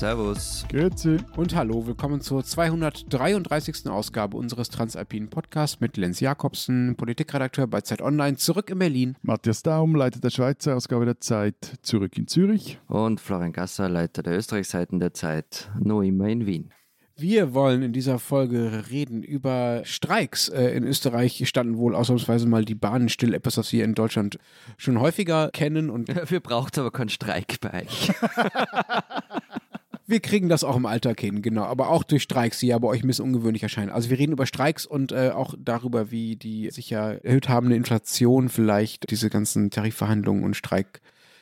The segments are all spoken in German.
Servus. Grüezi. Und hallo, willkommen zur 233. Ausgabe unseres Transalpinen Podcasts mit Lenz Jakobsen, Politikredakteur bei Zeit Online, zurück in Berlin. Matthias Daum, Leiter der Schweizer Ausgabe der Zeit, zurück in Zürich. Und Florian Gasser, Leiter der Österreichseiten der Zeit, noch immer in Wien. Wir wollen in dieser Folge reden über Streiks. Äh, in Österreich standen wohl ausnahmsweise mal die Bahnen still, etwas, was wir in Deutschland schon häufiger kennen. Und Dafür braucht es aber keinen Streik bei euch. wir kriegen das auch im Alltag hin, genau. Aber auch durch Streiks, die ja bei euch ein bisschen ungewöhnlich erscheinen. Also wir reden über Streiks und äh, auch darüber, wie die sich ja erhöht habende Inflation vielleicht diese ganzen Tarifverhandlungen und Streik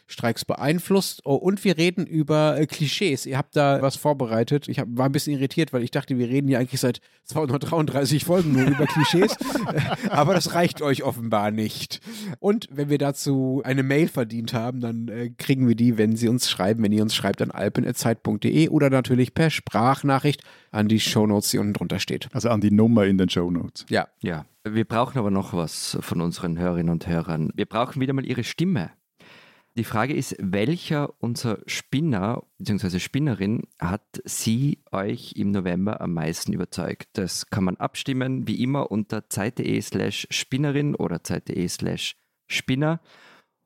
Streiks beeinflusst. Oh, und wir reden über äh, Klischees. Ihr habt da was vorbereitet. Ich hab, war ein bisschen irritiert, weil ich dachte, wir reden ja eigentlich seit 233 Folgen nur über Klischees. Äh, Aber das reicht euch offenbar nicht. Und wenn wir dazu eine Mail verdient haben, dann äh, kriegen wir die, wenn Sie uns schreiben, wenn ihr uns schreibt an alpen.zeit.de oder natürlich per Sprachnachricht an die Shownotes, die unten drunter steht. Also an die Nummer in den Shownotes. Ja. Ja, wir brauchen aber noch was von unseren Hörerinnen und Hörern. Wir brauchen wieder mal ihre Stimme. Die Frage ist, welcher unser Spinner bzw. Spinnerin hat Sie euch im November am meisten überzeugt? Das kann man abstimmen, wie immer unter zeit.de slash Spinnerin oder zeit.de slash Spinner.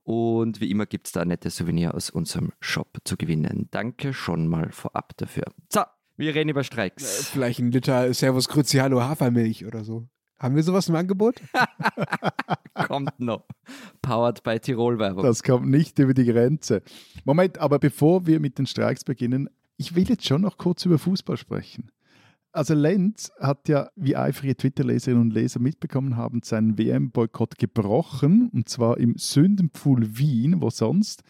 Und wie immer gibt es da ein nettes Souvenir aus unserem Shop zu gewinnen. Danke schon mal vorab dafür. So, wir reden über Streiks. Vielleicht ein Liter Servus Crucialo Hafermilch oder so. Haben wir sowas im Angebot? Kommt noch. Powered by Tirol-Werbung. Das kommt nicht über die Grenze. Moment, aber bevor wir mit den Streiks beginnen, ich will jetzt schon noch kurz über Fußball sprechen. Also Lenz hat ja, wie eifrige Twitter-Leserinnen und Leser mitbekommen haben, seinen WM-Boykott gebrochen, und zwar im Sündenpfuhl Wien, wo sonst.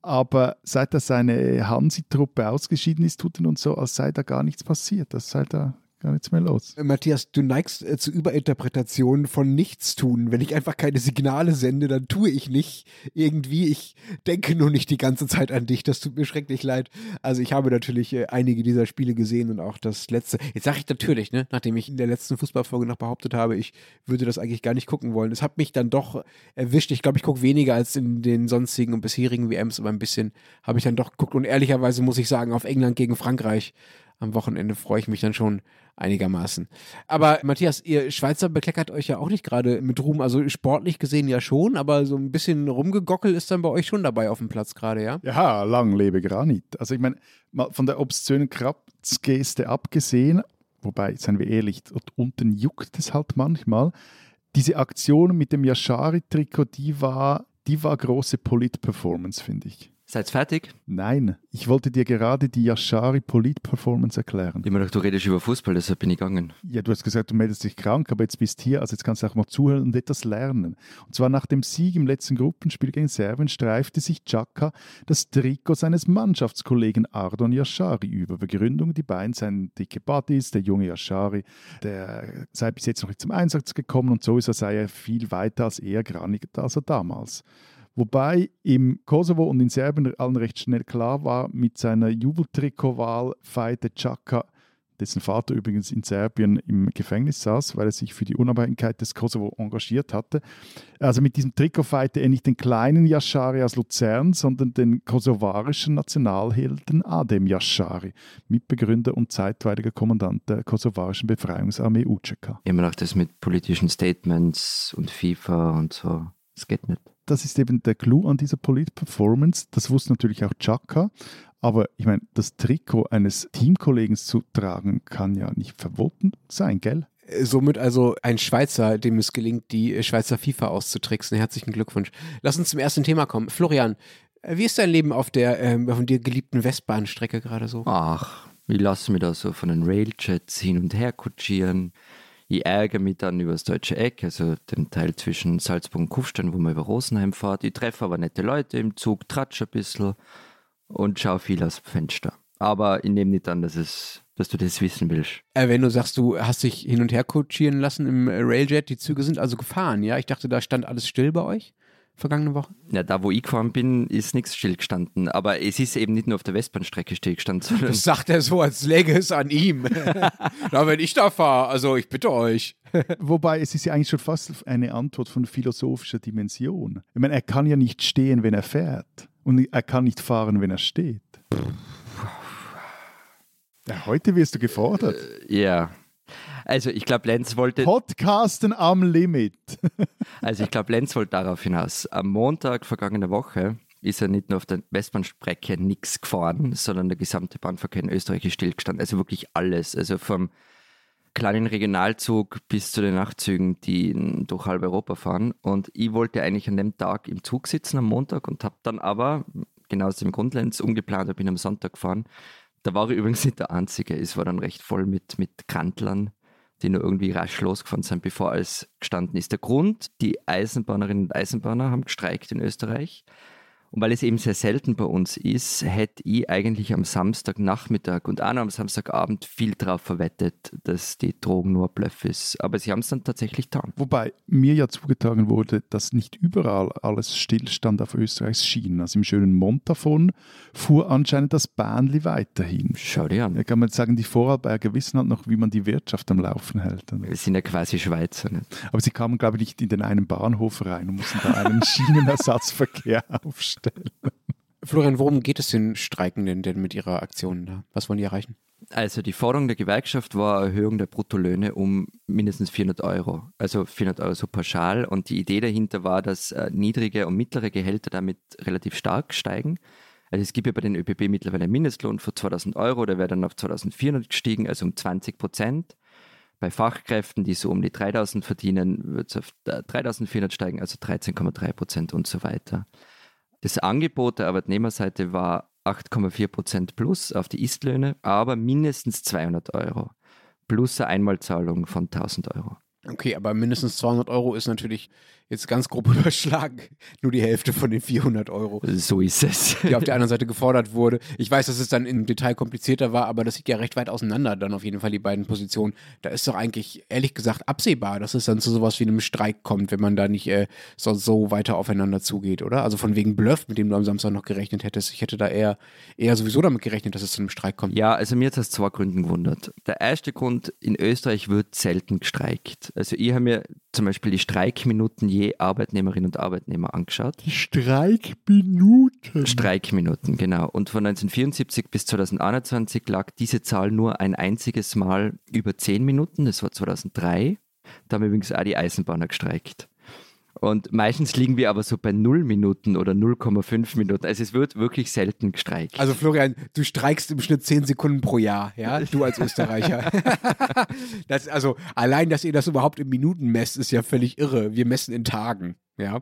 Aber seit er seine Hansi-Truppe ausgeschieden ist, tut er uns so, als sei da gar nichts passiert. Das sei da gar nichts mehr los. Matthias, du neigst äh, zu Überinterpretationen von Nichtstun. Wenn ich einfach keine Signale sende, dann tue ich nicht irgendwie. Ich denke nur nicht die ganze Zeit an dich. Das tut mir schrecklich leid. Also ich habe natürlich äh, einige dieser Spiele gesehen und auch das letzte. Jetzt sage ich natürlich, ne, nachdem ich in der letzten Fußballfolge noch behauptet habe, ich würde das eigentlich gar nicht gucken wollen. Es hat mich dann doch erwischt. Ich glaube, ich gucke weniger als in den sonstigen und bisherigen WMs, aber ein bisschen habe ich dann doch geguckt. Und ehrlicherweise muss ich sagen, auf England gegen Frankreich am Wochenende freue ich mich dann schon einigermaßen. Aber Matthias, ihr Schweizer bekleckert euch ja auch nicht gerade mit Ruhm. Also sportlich gesehen ja schon, aber so ein bisschen rumgegockelt ist dann bei euch schon dabei auf dem Platz gerade, ja? Ja, lang lebe Granit. Also ich meine, mal von der obszönen Kratzgeste abgesehen, wobei, seien wir ehrlich, dort unten juckt es halt manchmal. Diese Aktion mit dem Yashari-Trikot, die war, die war große Polit-Performance, finde ich. Seid fertig? Nein, ich wollte dir gerade die Yashari Polit-Performance erklären. Ich meine, du redest über Fußball, deshalb bin ich gegangen. Ja, du hast gesagt, du meldest dich krank, aber jetzt bist hier, also jetzt kannst du auch mal zuhören und etwas lernen. Und zwar nach dem Sieg im letzten Gruppenspiel gegen Serbien streifte sich Chaka das Trikot seines Mannschaftskollegen Ardon Yashari über. Begründung, die beiden seien dicke Buddies, der junge Yashari, der sei bis jetzt noch nicht zum Einsatz gekommen und sowieso sei er viel weiter als er, graniger als er damals. Wobei im Kosovo und in Serbien allen recht schnell klar war, mit seiner Jubeltrikotwahl feierte Chaka, dessen Vater übrigens in Serbien im Gefängnis saß, weil er sich für die Unabhängigkeit des Kosovo engagiert hatte. Also mit diesem Trikot feierte er nicht den kleinen Yashari aus Luzern, sondern den kosovarischen Nationalhelden Adem Yashari, Mitbegründer und zeitweiliger Kommandant der kosovarischen Befreiungsarmee UCK. Immer noch das mit politischen Statements und FIFA und so. Das geht nicht das ist eben der Clou an dieser Polit-Performance. Das wusste natürlich auch Chaka. Aber ich meine, das Trikot eines Teamkollegen zu tragen, kann ja nicht verboten sein, gell? Somit also ein Schweizer, dem es gelingt, die Schweizer FIFA auszutricksen. Herzlichen Glückwunsch. Lass uns zum ersten Thema kommen. Florian, wie ist dein Leben auf der ähm, von dir geliebten Westbahnstrecke gerade so? Ach, ich lasse mich da so von den Railjets hin und her kutschieren. Ich ärgere mich dann über das deutsche Eck, also den Teil zwischen Salzburg und Kufstein, wo man über Rosenheim fährt. Ich treffe aber nette Leute im Zug, tratsche ein bisschen und schaue viel aus dem Fenster. Aber ich nehme nicht an, dass, es, dass du das wissen willst. Äh, wenn du sagst, du hast dich hin und her kutschieren lassen im Railjet, die Züge sind also gefahren, ja? Ich dachte, da stand alles still bei euch vergangene Woche? Ja, da wo ich gefahren bin, ist nichts stillgestanden. Aber es ist eben nicht nur auf der Westbahnstrecke stillgestanden. Sondern das sagt er so, als läge es an ihm. Na, wenn ich da fahre, also ich bitte euch. Wobei es ist ja eigentlich schon fast eine Antwort von philosophischer Dimension. Ich meine, er kann ja nicht stehen, wenn er fährt. Und er kann nicht fahren, wenn er steht. Ja, heute wirst du gefordert. Äh, ja. Also ich glaube, Lenz wollte. Podcasten am Limit. also ich glaube, Lenz wollte darauf hinaus. Am Montag vergangene Woche ist er nicht nur auf der Westbahnstrecke nichts gefahren, sondern der gesamte Bahnverkehr in Österreich ist stillgestanden. Also wirklich alles. Also vom kleinen Regionalzug bis zu den Nachtzügen, die durch halb Europa fahren. Und ich wollte eigentlich an dem Tag im Zug sitzen am Montag und habe dann aber, genau aus dem Grund, Lenz, umgeplant und bin am Sonntag gefahren. Da war ich übrigens nicht der Einzige. Es war dann recht voll mit, mit Kantlern die nur irgendwie rasch losgefahren sind, bevor alles gestanden ist. Der Grund, die Eisenbahnerinnen und Eisenbahner haben gestreikt in Österreich. Und weil es eben sehr selten bei uns ist, hätte ich eigentlich am Samstagnachmittag und auch noch am Samstagabend viel darauf verwettet, dass die Drogen nur Bluff ist. Aber sie haben es dann tatsächlich getan. Wobei mir ja zugetragen wurde, dass nicht überall alles stillstand auf Österreichs Schienen. Also im schönen Montafon fuhr anscheinend das Bahnli weiterhin. Schau dir an. Da kann man sagen, die Vorarlberger wissen halt noch, wie man die Wirtschaft am Laufen hält. Wir sind ja quasi Schweizer. Nicht? Aber sie kamen, glaube ich, nicht in den einen Bahnhof rein und mussten da einen Schienenersatzverkehr aufstellen stellen. Florian, worum geht es den Streikenden denn mit ihrer Aktion da? Was wollen die erreichen? Also die Forderung der Gewerkschaft war Erhöhung der Bruttolöhne um mindestens 400 Euro, also 400 Euro so pauschal. Und die Idee dahinter war, dass äh, niedrige und mittlere Gehälter damit relativ stark steigen. Also es gibt ja bei den ÖPB mittlerweile einen Mindestlohn von 2000 Euro, der wäre dann auf 2400 gestiegen, also um 20 Prozent. Bei Fachkräften, die so um die 3000 verdienen, wird es auf 3400 äh, steigen, also 13,3 Prozent und so weiter. Das Angebot der Arbeitnehmerseite war 8,4 Prozent plus auf die Istlöhne, aber mindestens 200 Euro plus eine Einmalzahlung von 1000 Euro. Okay, aber mindestens 200 Euro ist natürlich jetzt ganz grob überschlagen, nur die Hälfte von den 400 Euro. So ist es. Die auf der anderen Seite gefordert wurde. Ich weiß, dass es dann im Detail komplizierter war, aber das sieht ja recht weit auseinander, dann auf jeden Fall die beiden Positionen. Da ist doch eigentlich, ehrlich gesagt, absehbar, dass es dann zu sowas wie einem Streik kommt, wenn man da nicht äh, so, so weiter aufeinander zugeht, oder? Also von wegen Bluff, mit dem du am Samstag noch gerechnet hättest. Ich hätte da eher, eher sowieso damit gerechnet, dass es zu einem Streik kommt. Ja, also mir hat das zwei Gründen gewundert. Der erste Grund, in Österreich wird selten gestreikt. Also ich habe mir zum Beispiel die Streikminuten je Arbeitnehmerinnen und Arbeitnehmer angeschaut. Die Streikminuten. Streikminuten, genau. Und von 1974 bis 2021 lag diese Zahl nur ein einziges Mal über 10 Minuten. Das war 2003. Da haben übrigens auch die Eisenbahner gestreikt. Und meistens liegen wir aber so bei 0 Minuten oder 0,5 Minuten. Also es wird wirklich selten gestreikt. Also Florian, du streikst im Schnitt 10 Sekunden pro Jahr, ja? Du als Österreicher. das, also allein, dass ihr das überhaupt in Minuten messt, ist ja völlig irre. Wir messen in Tagen. Ja,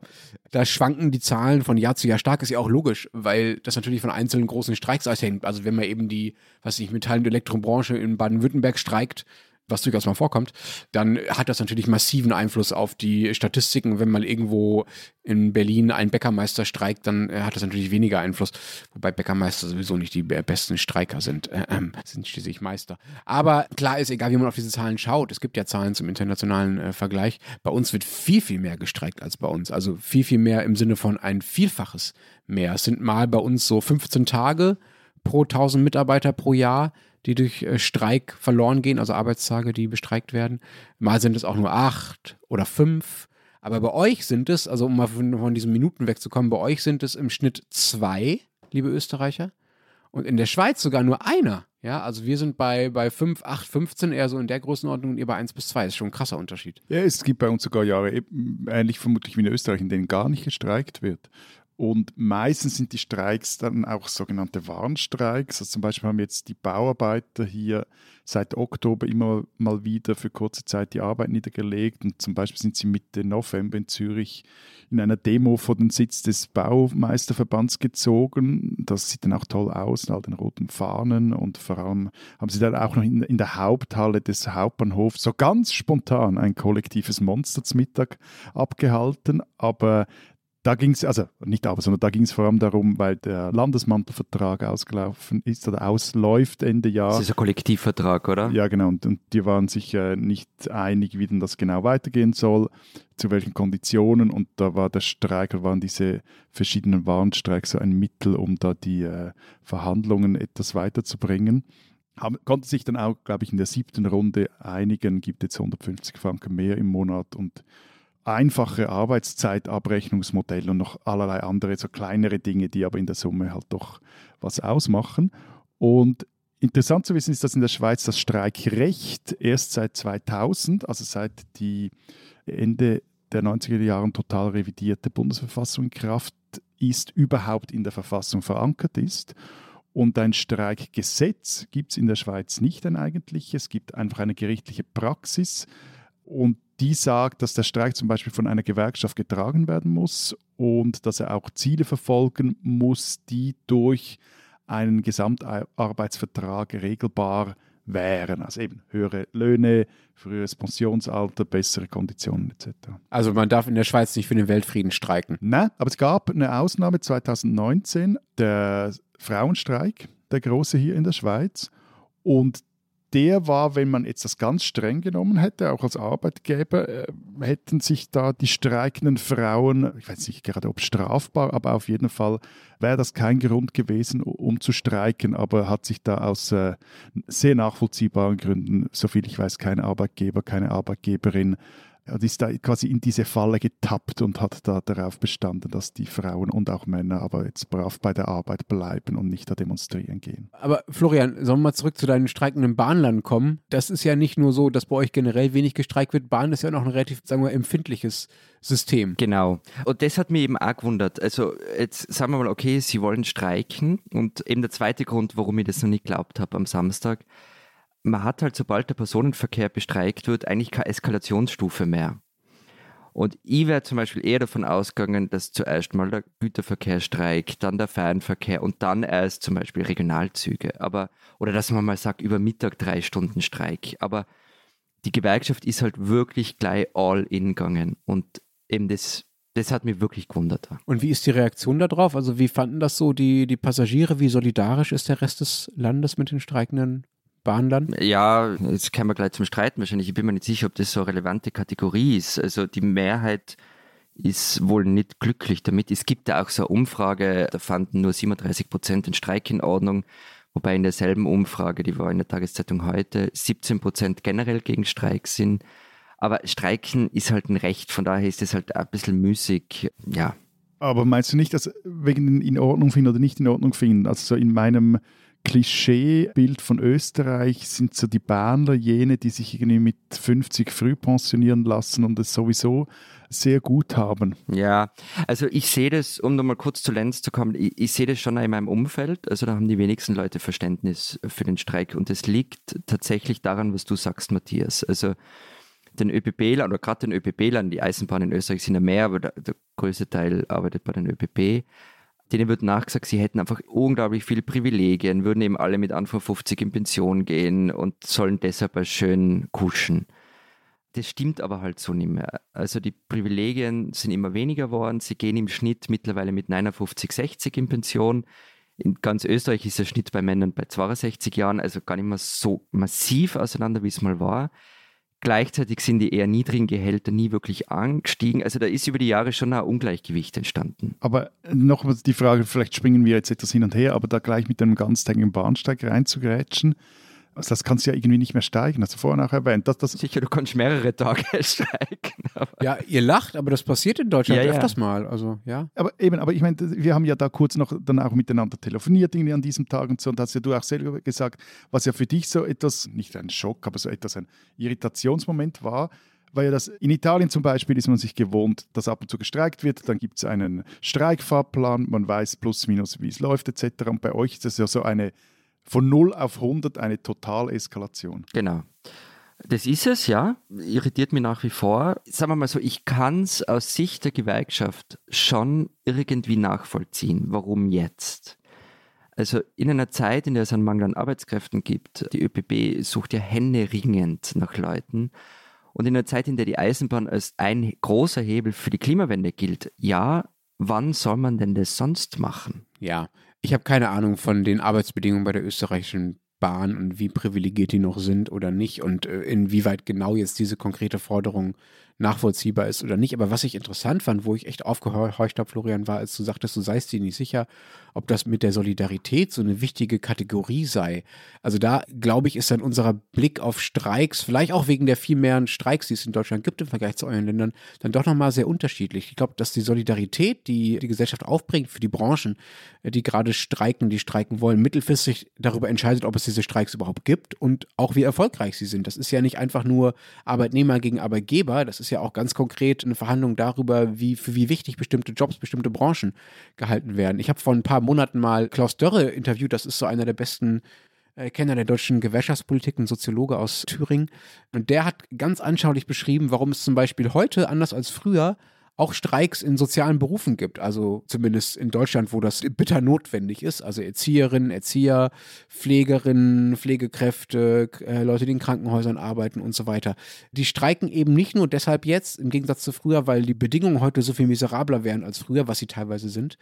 da schwanken die Zahlen von Jahr zu Jahr stark, ist ja auch logisch, weil das natürlich von einzelnen großen Streiks aushängt. Also wenn man eben die, was ich, Metall- und Elektrobranche in Baden-Württemberg streikt, was durchaus mal vorkommt, dann hat das natürlich massiven Einfluss auf die Statistiken. Wenn mal irgendwo in Berlin ein Bäckermeister streikt, dann äh, hat das natürlich weniger Einfluss, wobei Bäckermeister sowieso nicht die besten Streiker sind, äh, äh, sind schließlich Meister. Aber klar ist, egal wie man auf diese Zahlen schaut, es gibt ja Zahlen zum internationalen äh, Vergleich, bei uns wird viel, viel mehr gestreikt als bei uns. Also viel, viel mehr im Sinne von ein Vielfaches mehr. Es sind mal bei uns so 15 Tage pro 1000 Mitarbeiter pro Jahr die durch äh, Streik verloren gehen, also Arbeitstage, die bestreikt werden. Mal sind es auch nur acht oder fünf. Aber bei euch sind es, also um mal von, von diesen Minuten wegzukommen, bei euch sind es im Schnitt zwei, liebe Österreicher. Und in der Schweiz sogar nur einer. Ja, also wir sind bei, bei 5, 8, 15 eher so in der Größenordnung und ihr bei 1 bis 2. Das ist schon ein krasser Unterschied. Ja, es gibt bei uns sogar Jahre, ähnlich vermutlich wie in Österreich, in denen gar nicht gestreikt wird. Und meistens sind die Streiks dann auch sogenannte Warnstreiks. Also zum Beispiel haben jetzt die Bauarbeiter hier seit Oktober immer mal wieder für kurze Zeit die Arbeit niedergelegt. Und zum Beispiel sind sie Mitte November in Zürich in einer Demo vor den Sitz des Baumeisterverbands gezogen. Das sieht dann auch toll aus, mit all den roten Fahnen. Und vor allem haben sie dann auch noch in, in der Haupthalle des Hauptbahnhofs so ganz spontan ein kollektives Monster zum Mittag abgehalten. Aber da ging es, also nicht aber, sondern da ging es vor allem darum, weil der Landesmantelvertrag ausgelaufen ist oder ausläuft Ende Jahr. Das ist ein Kollektivvertrag, oder? Ja, genau. Und, und die waren sich äh, nicht einig, wie denn das genau weitergehen soll, zu welchen Konditionen. Und da war der Streik, waren diese verschiedenen Warnstreiks so ein Mittel, um da die äh, Verhandlungen etwas weiterzubringen. Haben, konnte sich dann auch, glaube ich, in der siebten Runde einigen, gibt jetzt 150 Franken mehr im Monat und einfache Arbeitszeitabrechnungsmodelle und noch allerlei andere, so kleinere Dinge, die aber in der Summe halt doch was ausmachen. Und Interessant zu wissen ist, dass in der Schweiz das Streikrecht erst seit 2000, also seit die Ende der 90er Jahre total revidierte Bundesverfassung in Kraft ist, überhaupt in der Verfassung verankert ist. Und ein Streikgesetz gibt es in der Schweiz nicht ein eigentliches, es gibt einfach eine gerichtliche Praxis und die sagt, dass der Streik zum Beispiel von einer Gewerkschaft getragen werden muss und dass er auch Ziele verfolgen muss, die durch einen Gesamtarbeitsvertrag regelbar wären. Also eben höhere Löhne, früheres Pensionsalter, bessere Konditionen etc. Also man darf in der Schweiz nicht für den Weltfrieden streiken. Nein, aber es gab eine Ausnahme 2019, der Frauenstreik, der große hier in der Schweiz. Und der war, wenn man jetzt das ganz streng genommen hätte, auch als Arbeitgeber, äh, hätten sich da die streikenden Frauen, ich weiß nicht gerade ob strafbar, aber auf jeden Fall wäre das kein Grund gewesen, um zu streiken, aber hat sich da aus äh, sehr nachvollziehbaren Gründen, soviel ich weiß, kein Arbeitgeber, keine Arbeitgeberin und ist da quasi in diese Falle getappt und hat da darauf bestanden, dass die Frauen und auch Männer aber jetzt brav bei der Arbeit bleiben und nicht da demonstrieren gehen. Aber Florian, sollen wir mal zurück zu deinen streikenden Bahnlern kommen? Das ist ja nicht nur so, dass bei euch generell wenig gestreikt wird. Bahn ist ja noch ein relativ, sagen wir, empfindliches System. Genau. Und das hat mich eben auch gewundert. Also jetzt sagen wir mal, okay, sie wollen streiken und eben der zweite Grund, warum ich das noch nicht geglaubt habe am Samstag, man hat halt, sobald der Personenverkehr bestreikt wird, eigentlich keine Eskalationsstufe mehr. Und ich wäre zum Beispiel eher davon ausgegangen, dass zuerst mal der Güterverkehr streikt, dann der Fernverkehr und dann erst zum Beispiel Regionalzüge. Aber, oder dass man mal sagt, über Mittag drei Stunden Streik. Aber die Gewerkschaft ist halt wirklich gleich all in gegangen. Und eben das, das hat mich wirklich gewundert. Und wie ist die Reaktion darauf? Also wie fanden das so die, die Passagiere? Wie solidarisch ist der Rest des Landes mit den streikenden Bahnland? Ja, jetzt kommen wir gleich zum Streiten wahrscheinlich. Ich bin mir nicht sicher, ob das so eine relevante Kategorie ist. Also die Mehrheit ist wohl nicht glücklich damit. Es gibt ja auch so eine Umfrage, da fanden nur 37 Prozent den Streik in Ordnung, wobei in derselben Umfrage, die war in der Tageszeitung heute, 17 Prozent generell gegen Streik sind. Aber Streiken ist halt ein Recht, von daher ist es halt ein bisschen müßig, ja. Aber meinst du nicht, dass wegen in Ordnung finden oder nicht in Ordnung finden? Also so in meinem Klischeebild von Österreich sind so die Bahnler jene, die sich irgendwie mit 50 früh pensionieren lassen und es sowieso sehr gut haben. Ja, also ich sehe das, um nochmal kurz zu Lenz zu kommen, ich, ich, sehe das schon in meinem Umfeld. Also da haben die wenigsten Leute Verständnis für den Streik und es liegt tatsächlich daran, was du sagst, Matthias. Also den ÖPB-Lern oder gerade den ÖPB-Lern, die Eisenbahnen in Österreich sind ja mehr, aber der, der größte Teil arbeitet bei den ÖPB denen wird nachgesagt, sie hätten einfach unglaublich viele Privilegien, würden eben alle mit Anfang 50 in Pension gehen und sollen deshalb schön kuschen. Das stimmt aber halt so nicht mehr. Also die Privilegien sind immer weniger geworden. Sie gehen im Schnitt mittlerweile mit 59, 60 in Pension. In ganz Österreich ist der Schnitt bei Männern bei 62 Jahren, also gar nicht mehr so massiv auseinander, wie es mal war. Gleichzeitig sind die eher niedrigen Gehälter nie wirklich angestiegen. Also da ist über die Jahre schon ein Ungleichgewicht entstanden. Aber noch die Frage, vielleicht springen wir jetzt etwas hin und her, aber da gleich mit einem ganztägigen Bahnsteig reinzugrätschen. Also das kannst du ja irgendwie nicht mehr steigen, hast du vorhin auch erwähnt. Das, das Sicher, du kannst mehrere Tage steigen. ja, ihr lacht, aber das passiert in Deutschland ja, öfters ja. mal. Also, ja. Aber eben, aber ich meine, wir haben ja da kurz noch dann auch miteinander telefoniert irgendwie an diesem Tag und so und hast ja du auch selber gesagt, was ja für dich so etwas, nicht ein Schock, aber so etwas ein Irritationsmoment war, weil ja das in Italien zum Beispiel ist man sich gewohnt, dass ab und zu gestreikt wird, dann gibt es einen Streikfahrplan, man weiß plus minus, wie es läuft etc. Und bei euch ist das ja so eine von 0 auf 100 eine Totaleskalation. Genau. Das ist es, ja. Irritiert mich nach wie vor. Sagen wir mal so, ich kann es aus Sicht der Gewerkschaft schon irgendwie nachvollziehen. Warum jetzt? Also in einer Zeit, in der es einen Mangel an Arbeitskräften gibt, die ÖPB sucht ja händeringend nach Leuten. Und in einer Zeit, in der die Eisenbahn als ein großer Hebel für die Klimawende gilt, ja, wann soll man denn das sonst machen? Ja, ich habe keine Ahnung von den Arbeitsbedingungen bei der österreichischen Bahn und wie privilegiert die noch sind oder nicht und äh, inwieweit genau jetzt diese konkrete Forderung nachvollziehbar ist oder nicht. Aber was ich interessant fand, wo ich echt aufgehorcht habe, Florian, war, als du sagtest, du seist dir nicht sicher, ob das mit der Solidarität so eine wichtige Kategorie sei. Also da, glaube ich, ist dann unser Blick auf Streiks, vielleicht auch wegen der viel mehr Streiks, die es in Deutschland gibt im Vergleich zu euren Ländern, dann doch nochmal sehr unterschiedlich. Ich glaube, dass die Solidarität, die die Gesellschaft aufbringt für die Branchen, die gerade streiken, die streiken wollen, mittelfristig darüber entscheidet, ob es diese Streiks überhaupt gibt und auch wie erfolgreich sie sind. Das ist ja nicht einfach nur Arbeitnehmer gegen Arbeitgeber, das ist ja auch ganz konkret eine Verhandlung darüber, wie, für wie wichtig bestimmte Jobs, bestimmte Branchen gehalten werden. Ich habe vor ein paar Monaten mal Klaus Dörre interviewt, das ist so einer der besten äh, Kenner der deutschen Gewerkschaftspolitik, ein Soziologe aus Thüringen. Und der hat ganz anschaulich beschrieben, warum es zum Beispiel heute, anders als früher, auch Streiks in sozialen Berufen gibt. Also zumindest in Deutschland, wo das bitter notwendig ist. Also Erzieherinnen, Erzieher, Pflegerinnen, Pflegekräfte, äh, Leute, die in Krankenhäusern arbeiten und so weiter. Die streiken eben nicht nur deshalb jetzt, im Gegensatz zu früher, weil die Bedingungen heute so viel miserabler wären als früher, was sie teilweise sind,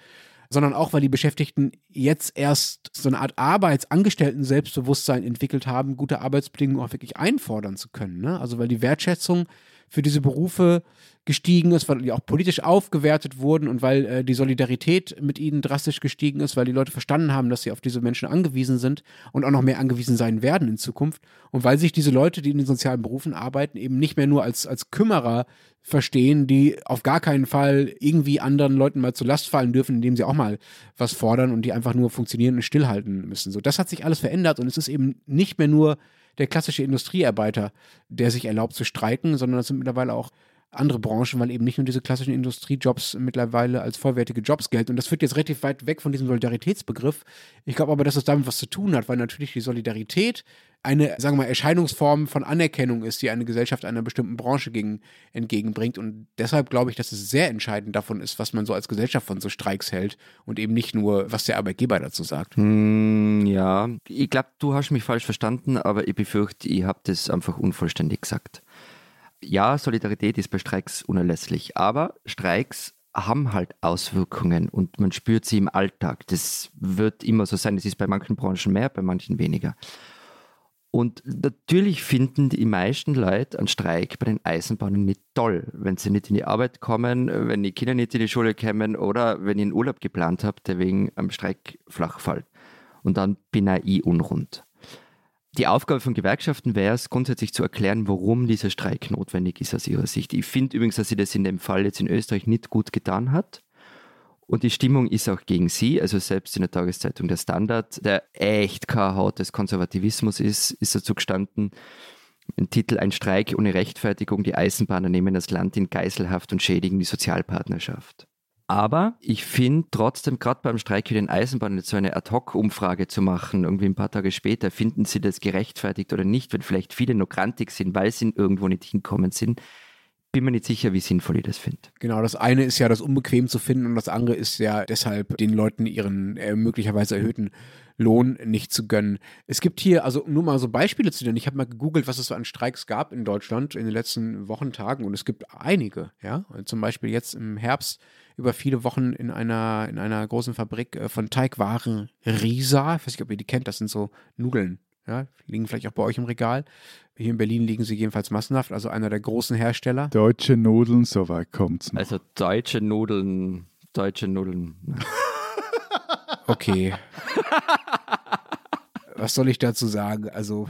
sondern auch, weil die Beschäftigten jetzt erst so eine Art Arbeitsangestellten-Selbstbewusstsein entwickelt haben, gute Arbeitsbedingungen auch wirklich einfordern zu können. Ne? Also weil die Wertschätzung für diese Berufe gestiegen ist, weil die auch politisch aufgewertet wurden und weil äh, die Solidarität mit ihnen drastisch gestiegen ist, weil die Leute verstanden haben, dass sie auf diese Menschen angewiesen sind und auch noch mehr angewiesen sein werden in Zukunft. Und weil sich diese Leute, die in den sozialen Berufen arbeiten, eben nicht mehr nur als, als Kümmerer verstehen, die auf gar keinen Fall irgendwie anderen Leuten mal zur Last fallen dürfen, indem sie auch mal was fordern und die einfach nur funktionieren und stillhalten müssen. So, das hat sich alles verändert und es ist eben nicht mehr nur der klassische Industriearbeiter, der sich erlaubt zu streiken, sondern es sind mittlerweile auch andere Branchen, weil eben nicht nur diese klassischen Industriejobs mittlerweile als vollwertige Jobs gelten. Und das führt jetzt relativ weit weg von diesem Solidaritätsbegriff. Ich glaube aber, dass es damit was zu tun hat, weil natürlich die Solidarität eine, sagen wir mal, Erscheinungsform von Anerkennung ist, die eine Gesellschaft einer bestimmten Branche gegen, entgegenbringt. Und deshalb glaube ich, dass es sehr entscheidend davon ist, was man so als Gesellschaft von so Streiks hält und eben nicht nur, was der Arbeitgeber dazu sagt. Hm, ja, ich glaube, du hast mich falsch verstanden, aber ich befürchte, ich habe das einfach unvollständig gesagt ja, Solidarität ist bei Streiks unerlässlich, aber Streiks haben halt Auswirkungen und man spürt sie im Alltag. Das wird immer so sein. Das ist bei manchen Branchen mehr, bei manchen weniger. Und natürlich finden die meisten Leute einen Streik bei den Eisenbahnen nicht toll, wenn sie nicht in die Arbeit kommen, wenn die Kinder nicht in die Schule kommen oder wenn ich einen Urlaub geplant habe, der wegen einem Streik flach fällt. Und dann bin ich unrund. Die Aufgabe von Gewerkschaften wäre es, grundsätzlich zu erklären, warum dieser Streik notwendig ist aus ihrer Sicht. Ich finde übrigens, dass sie das in dem Fall jetzt in Österreich nicht gut getan hat. Und die Stimmung ist auch gegen sie. Also selbst in der Tageszeitung Der Standard, der echt kein Haut des Konservativismus ist, ist dazu gestanden, ein Titel Ein Streik ohne Rechtfertigung, die Eisenbahner nehmen das Land in Geiselhaft und schädigen die Sozialpartnerschaft. Aber ich finde trotzdem, gerade beim Streik für den Eisenbahn, jetzt so eine Ad-Hoc-Umfrage zu machen, irgendwie ein paar Tage später, finden Sie das gerechtfertigt oder nicht, wenn vielleicht viele noch grantig sind, weil sie irgendwo nicht hinkommen sind, bin mir nicht sicher, wie sinnvoll ich das finde. Genau, das eine ist ja das unbequem zu finden und das andere ist ja deshalb den Leuten ihren äh, möglicherweise erhöhten Lohn nicht zu gönnen. Es gibt hier, also nur mal so Beispiele zu nennen. Ich habe mal gegoogelt, was es so an Streiks gab in Deutschland in den letzten Wochentagen und es gibt einige, ja. Zum Beispiel jetzt im Herbst über viele Wochen in einer, in einer großen Fabrik äh, von Teigwaren Risa. Ich weiß nicht, ob ihr die kennt, das sind so Nudeln. Ja, liegen vielleicht auch bei euch im Regal. Hier in Berlin liegen sie jedenfalls massenhaft, also einer der großen Hersteller. Deutsche Nudeln, soweit kommt es. Also deutsche Nudeln, deutsche Nudeln. okay. Was soll ich dazu sagen? Also,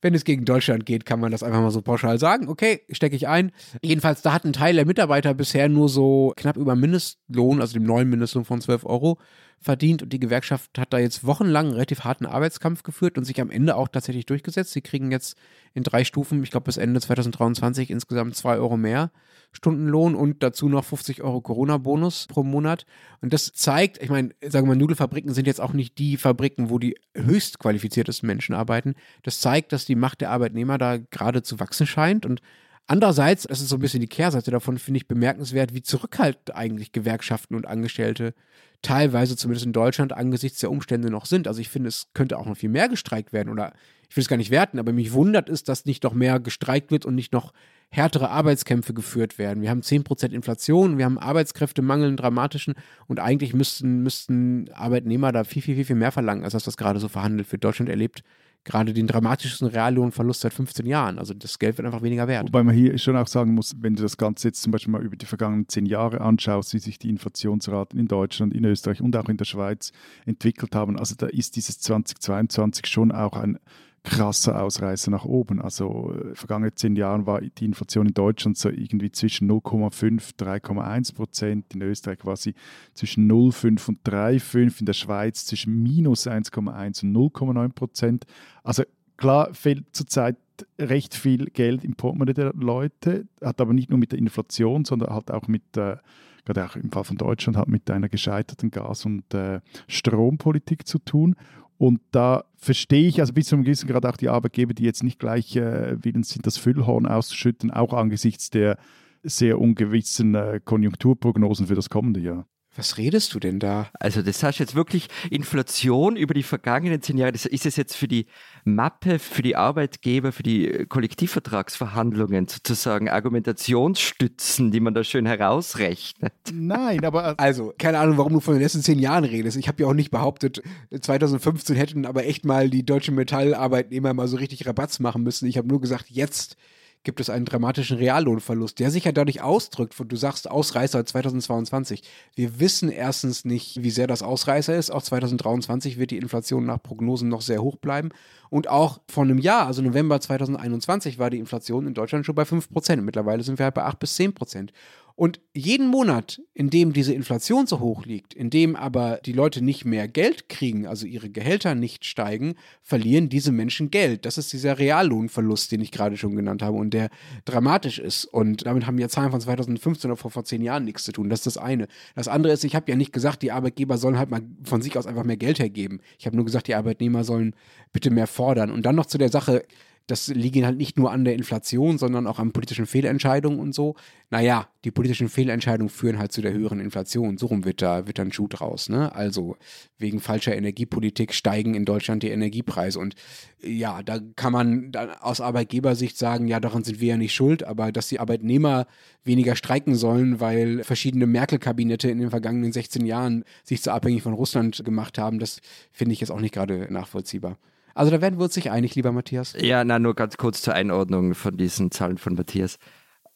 wenn es gegen Deutschland geht, kann man das einfach mal so pauschal sagen. Okay, stecke ich ein. Jedenfalls, da hat ein Teil der Mitarbeiter bisher nur so knapp über Mindestlohn, also dem neuen Mindestlohn von 12 Euro, verdient und die Gewerkschaft hat da jetzt wochenlang einen relativ harten Arbeitskampf geführt und sich am Ende auch tatsächlich durchgesetzt. Sie kriegen jetzt in drei Stufen, ich glaube bis Ende 2023 insgesamt zwei Euro mehr Stundenlohn und dazu noch 50 Euro Corona-Bonus pro Monat. Und das zeigt, ich meine, sagen wir mal, Nudelfabriken sind jetzt auch nicht die Fabriken, wo die höchst qualifiziertesten Menschen arbeiten. Das zeigt, dass die Macht der Arbeitnehmer da gerade zu wachsen scheint und Andererseits, das ist so ein bisschen die Kehrseite davon, finde ich bemerkenswert, wie zurückhaltend eigentlich Gewerkschaften und Angestellte teilweise, zumindest in Deutschland, angesichts der Umstände noch sind. Also ich finde, es könnte auch noch viel mehr gestreikt werden oder ich will es gar nicht werten, aber mich wundert es, dass nicht noch mehr gestreikt wird und nicht noch härtere Arbeitskämpfe geführt werden. Wir haben 10% Inflation, wir haben Arbeitskräftemangel, einen dramatischen und eigentlich müssten, müssten Arbeitnehmer da viel, viel, viel, viel mehr verlangen, als das, was gerade so verhandelt wird. Deutschland erlebt gerade den dramatischsten Reallohnverlust seit 15 Jahren. Also das Geld wird einfach weniger wert. Wobei man hier schon auch sagen muss, wenn du das Ganze jetzt zum Beispiel mal über die vergangenen zehn Jahre anschaust, wie sich die Inflationsraten in Deutschland, in Österreich und auch in der Schweiz entwickelt haben, also da ist dieses 2022 schon auch ein krasser Ausreißer nach oben. Also äh, vergangene zehn Jahren war die Inflation in Deutschland so irgendwie zwischen 0,5 3,1 Prozent. In Österreich war sie zwischen 0,5 und 3,5. In der Schweiz zwischen minus 1,1 und 0,9 Prozent. Also klar fehlt zurzeit recht viel Geld im Portemonnaie der Leute, hat aber nicht nur mit der Inflation, sondern halt auch mit äh, gerade auch im Fall von Deutschland, hat mit einer gescheiterten Gas- und äh, Strompolitik zu tun. Und da verstehe ich also bis zu einem gewissen Grad auch die Arbeitgeber, die jetzt nicht gleich äh, willens sind, das Füllhorn auszuschütten, auch angesichts der sehr ungewissen äh, Konjunkturprognosen für das kommende Jahr. Was redest du denn da? Also das heißt jetzt wirklich Inflation über die vergangenen zehn Jahre. Das ist es jetzt für die Mappe, für die Arbeitgeber, für die Kollektivvertragsverhandlungen sozusagen Argumentationsstützen, die man da schön herausrechnet. Nein, aber also keine Ahnung, warum du von den letzten zehn Jahren redest. Ich habe ja auch nicht behauptet, 2015 hätten aber echt mal die deutschen Metallarbeitnehmer mal so richtig Rabatz machen müssen. Ich habe nur gesagt, jetzt gibt es einen dramatischen Reallohnverlust, der sich ja dadurch ausdrückt, wo du sagst, Ausreißer 2022. Wir wissen erstens nicht, wie sehr das Ausreißer ist. Auch 2023 wird die Inflation nach Prognosen noch sehr hoch bleiben. Und auch vor einem Jahr, also November 2021, war die Inflation in Deutschland schon bei 5%. Mittlerweile sind wir halt bei 8 bis 10 Prozent. Und jeden Monat, in dem diese Inflation so hoch liegt, in dem aber die Leute nicht mehr Geld kriegen, also ihre Gehälter nicht steigen, verlieren diese Menschen Geld. Das ist dieser Reallohnverlust, den ich gerade schon genannt habe und der dramatisch ist. Und damit haben ja Zahlen von 2015 oder vor, vor zehn Jahren nichts zu tun. Das ist das eine. Das andere ist, ich habe ja nicht gesagt, die Arbeitgeber sollen halt mal von sich aus einfach mehr Geld hergeben. Ich habe nur gesagt, die Arbeitnehmer sollen bitte mehr fordern. Und dann noch zu der Sache, das liegt halt nicht nur an der Inflation, sondern auch an politischen Fehlentscheidungen und so. Naja, die politischen Fehlentscheidungen führen halt zu der höheren Inflation. So rum wird da, wird dann Schuh draus. Ne? Also wegen falscher Energiepolitik steigen in Deutschland die Energiepreise. Und ja, da kann man dann aus Arbeitgebersicht sagen, ja, daran sind wir ja nicht schuld, aber dass die Arbeitnehmer weniger streiken sollen, weil verschiedene Merkel-Kabinette in den vergangenen 16 Jahren sich zu abhängig von Russland gemacht haben, das finde ich jetzt auch nicht gerade nachvollziehbar. Also da werden wir uns nicht einig, lieber Matthias. Ja, na, nur ganz kurz zur Einordnung von diesen Zahlen von Matthias.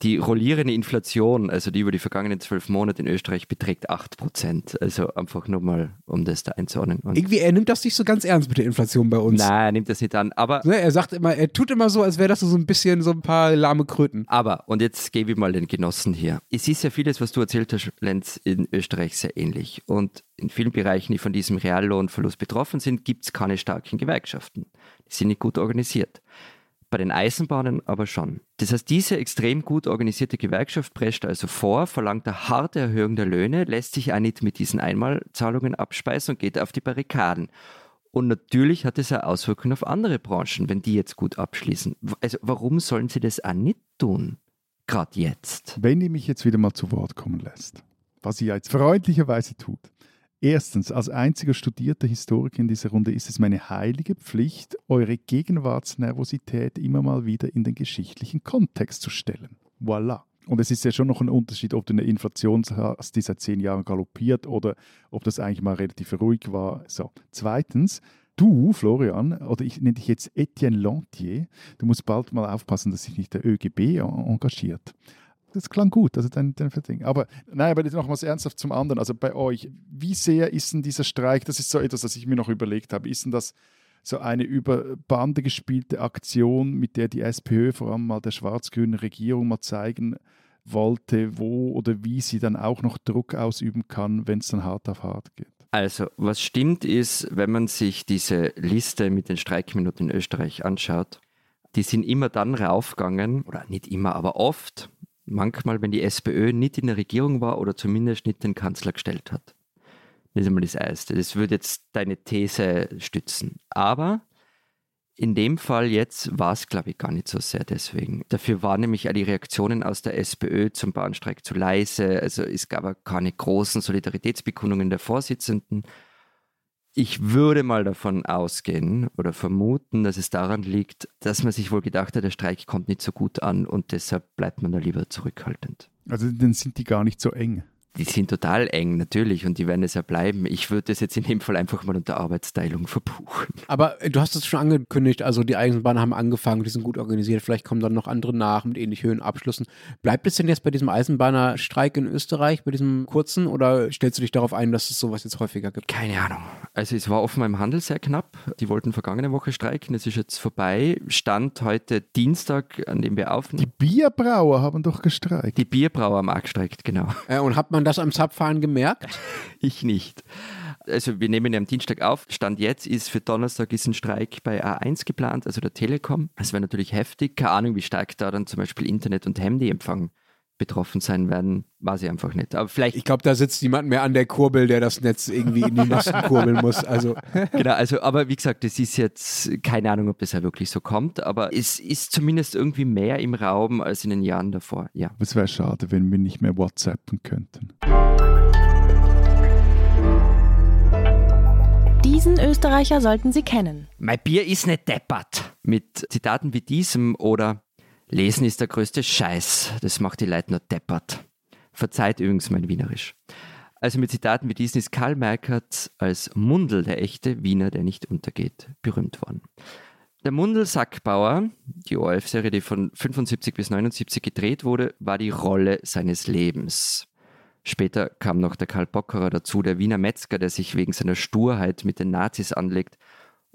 Die rollierende Inflation, also die über die vergangenen zwölf Monate in Österreich, beträgt 8 Prozent. Also einfach nur mal, um das da einzuordnen. Und Irgendwie, er nimmt das nicht so ganz ernst mit der Inflation bei uns. Nein, er nimmt das nicht an. Aber ne, er sagt immer, er tut immer so, als wäre das so ein bisschen so ein paar lahme Kröten. Aber, und jetzt gebe ich mal den Genossen hier. Es ist ja vieles, was du erzählt hast, Lenz, in Österreich sehr ähnlich. Und in vielen Bereichen, die von diesem Reallohnverlust betroffen sind, gibt es keine starken Gewerkschaften. Die sind nicht gut organisiert bei den Eisenbahnen aber schon. Das heißt, diese extrem gut organisierte Gewerkschaft prescht also vor, verlangt eine harte Erhöhung der Löhne, lässt sich auch nicht mit diesen Einmalzahlungen abspeisen und geht auf die Barrikaden. Und natürlich hat es eine Auswirkung auf andere Branchen, wenn die jetzt gut abschließen. Also warum sollen sie das auch nicht tun? Gerade jetzt. Wenn ihr mich jetzt wieder mal zu Wort kommen lässt, was ihr jetzt freundlicherweise tut, Erstens, als einziger studierter Historiker in dieser Runde ist es meine heilige Pflicht, eure Gegenwartsnervosität immer mal wieder in den geschichtlichen Kontext zu stellen. Voilà. Und es ist ja schon noch ein Unterschied, ob du eine Inflation hast, die seit zehn Jahren galoppiert oder ob das eigentlich mal relativ ruhig war. So. Zweitens, du, Florian, oder ich nenne dich jetzt Etienne Lantier, du musst bald mal aufpassen, dass sich nicht der ÖGB engagiert das klang gut, also dein, dein Verding. Aber nein, aber jetzt noch was ernsthaft zum anderen. Also bei euch, wie sehr ist denn dieser Streik, das ist so etwas, das ich mir noch überlegt habe, ist denn das so eine über Bande gespielte Aktion, mit der die SPÖ vor allem mal der schwarz-grünen Regierung mal zeigen wollte, wo oder wie sie dann auch noch Druck ausüben kann, wenn es dann hart auf hart geht? Also, was stimmt ist, wenn man sich diese Liste mit den Streikminuten in Österreich anschaut, die sind immer dann raufgegangen, oder nicht immer, aber oft, manchmal, wenn die SPÖ nicht in der Regierung war oder zumindest nicht den Kanzler gestellt hat. Das ist einmal das Erste. Das würde jetzt deine These stützen. Aber in dem Fall jetzt war es, glaube ich, gar nicht so sehr deswegen. Dafür waren nämlich auch die Reaktionen aus der SPÖ zum Bahnstreik zu leise. Also es gab keine großen Solidaritätsbekundungen der Vorsitzenden. Ich würde mal davon ausgehen oder vermuten, dass es daran liegt, dass man sich wohl gedacht hat, der Streik kommt nicht so gut an und deshalb bleibt man da lieber zurückhaltend. Also dann sind die gar nicht so eng. Die sind total eng, natürlich, und die werden es ja bleiben. Ich würde das jetzt in dem Fall einfach mal unter Arbeitsteilung verbuchen. Aber äh, du hast es schon angekündigt, also die Eisenbahnen haben angefangen, die sind gut organisiert, vielleicht kommen dann noch andere nach mit ähnlich hohen Abschlüssen. Bleibt es denn jetzt bei diesem Eisenbahnerstreik in Österreich, bei diesem kurzen, oder stellst du dich darauf ein, dass es sowas jetzt häufiger gibt? Keine Ahnung. Also es war offenbar im Handel sehr knapp. Die wollten vergangene Woche streiken, es ist jetzt vorbei. Stand heute Dienstag, an dem wir aufnehmen. Die Bierbrauer haben doch gestreikt. Die Bierbrauer am Arc gestreikt, genau. Äh, und hat man das am Zapfahren gemerkt? Ich nicht. Also wir nehmen ja am Dienstag auf. Stand jetzt ist für Donnerstag ist ein Streik bei A1 geplant, also der Telekom. Das wäre natürlich heftig. Keine Ahnung, wie stark da dann zum Beispiel Internet- und Handyempfang betroffen sein werden, weiß ich einfach nicht. Aber vielleicht. Ich glaube, da sitzt jemand mehr an der Kurbel, der das Netz irgendwie in die Masten kurbeln muss. Also. genau, also, aber wie gesagt, es ist jetzt keine Ahnung, ob das ja wirklich so kommt, aber es ist zumindest irgendwie mehr im Raum als in den Jahren davor, ja. Es wäre schade, wenn wir nicht mehr WhatsAppen könnten. Diesen Österreicher sollten Sie kennen. Mein Bier ist nicht deppert. Mit Zitaten wie diesem oder Lesen ist der größte Scheiß. Das macht die Leute nur deppert. Verzeiht übrigens mein Wienerisch. Also mit Zitaten wie diesen ist Karl Merkert als Mundel, der echte Wiener, der nicht untergeht, berühmt worden. Der Mundel Sackbauer, die ORF-Serie, die von 75 bis 79 gedreht wurde, war die Rolle seines Lebens. Später kam noch der Karl Bockerer dazu, der Wiener Metzger, der sich wegen seiner Sturheit mit den Nazis anlegt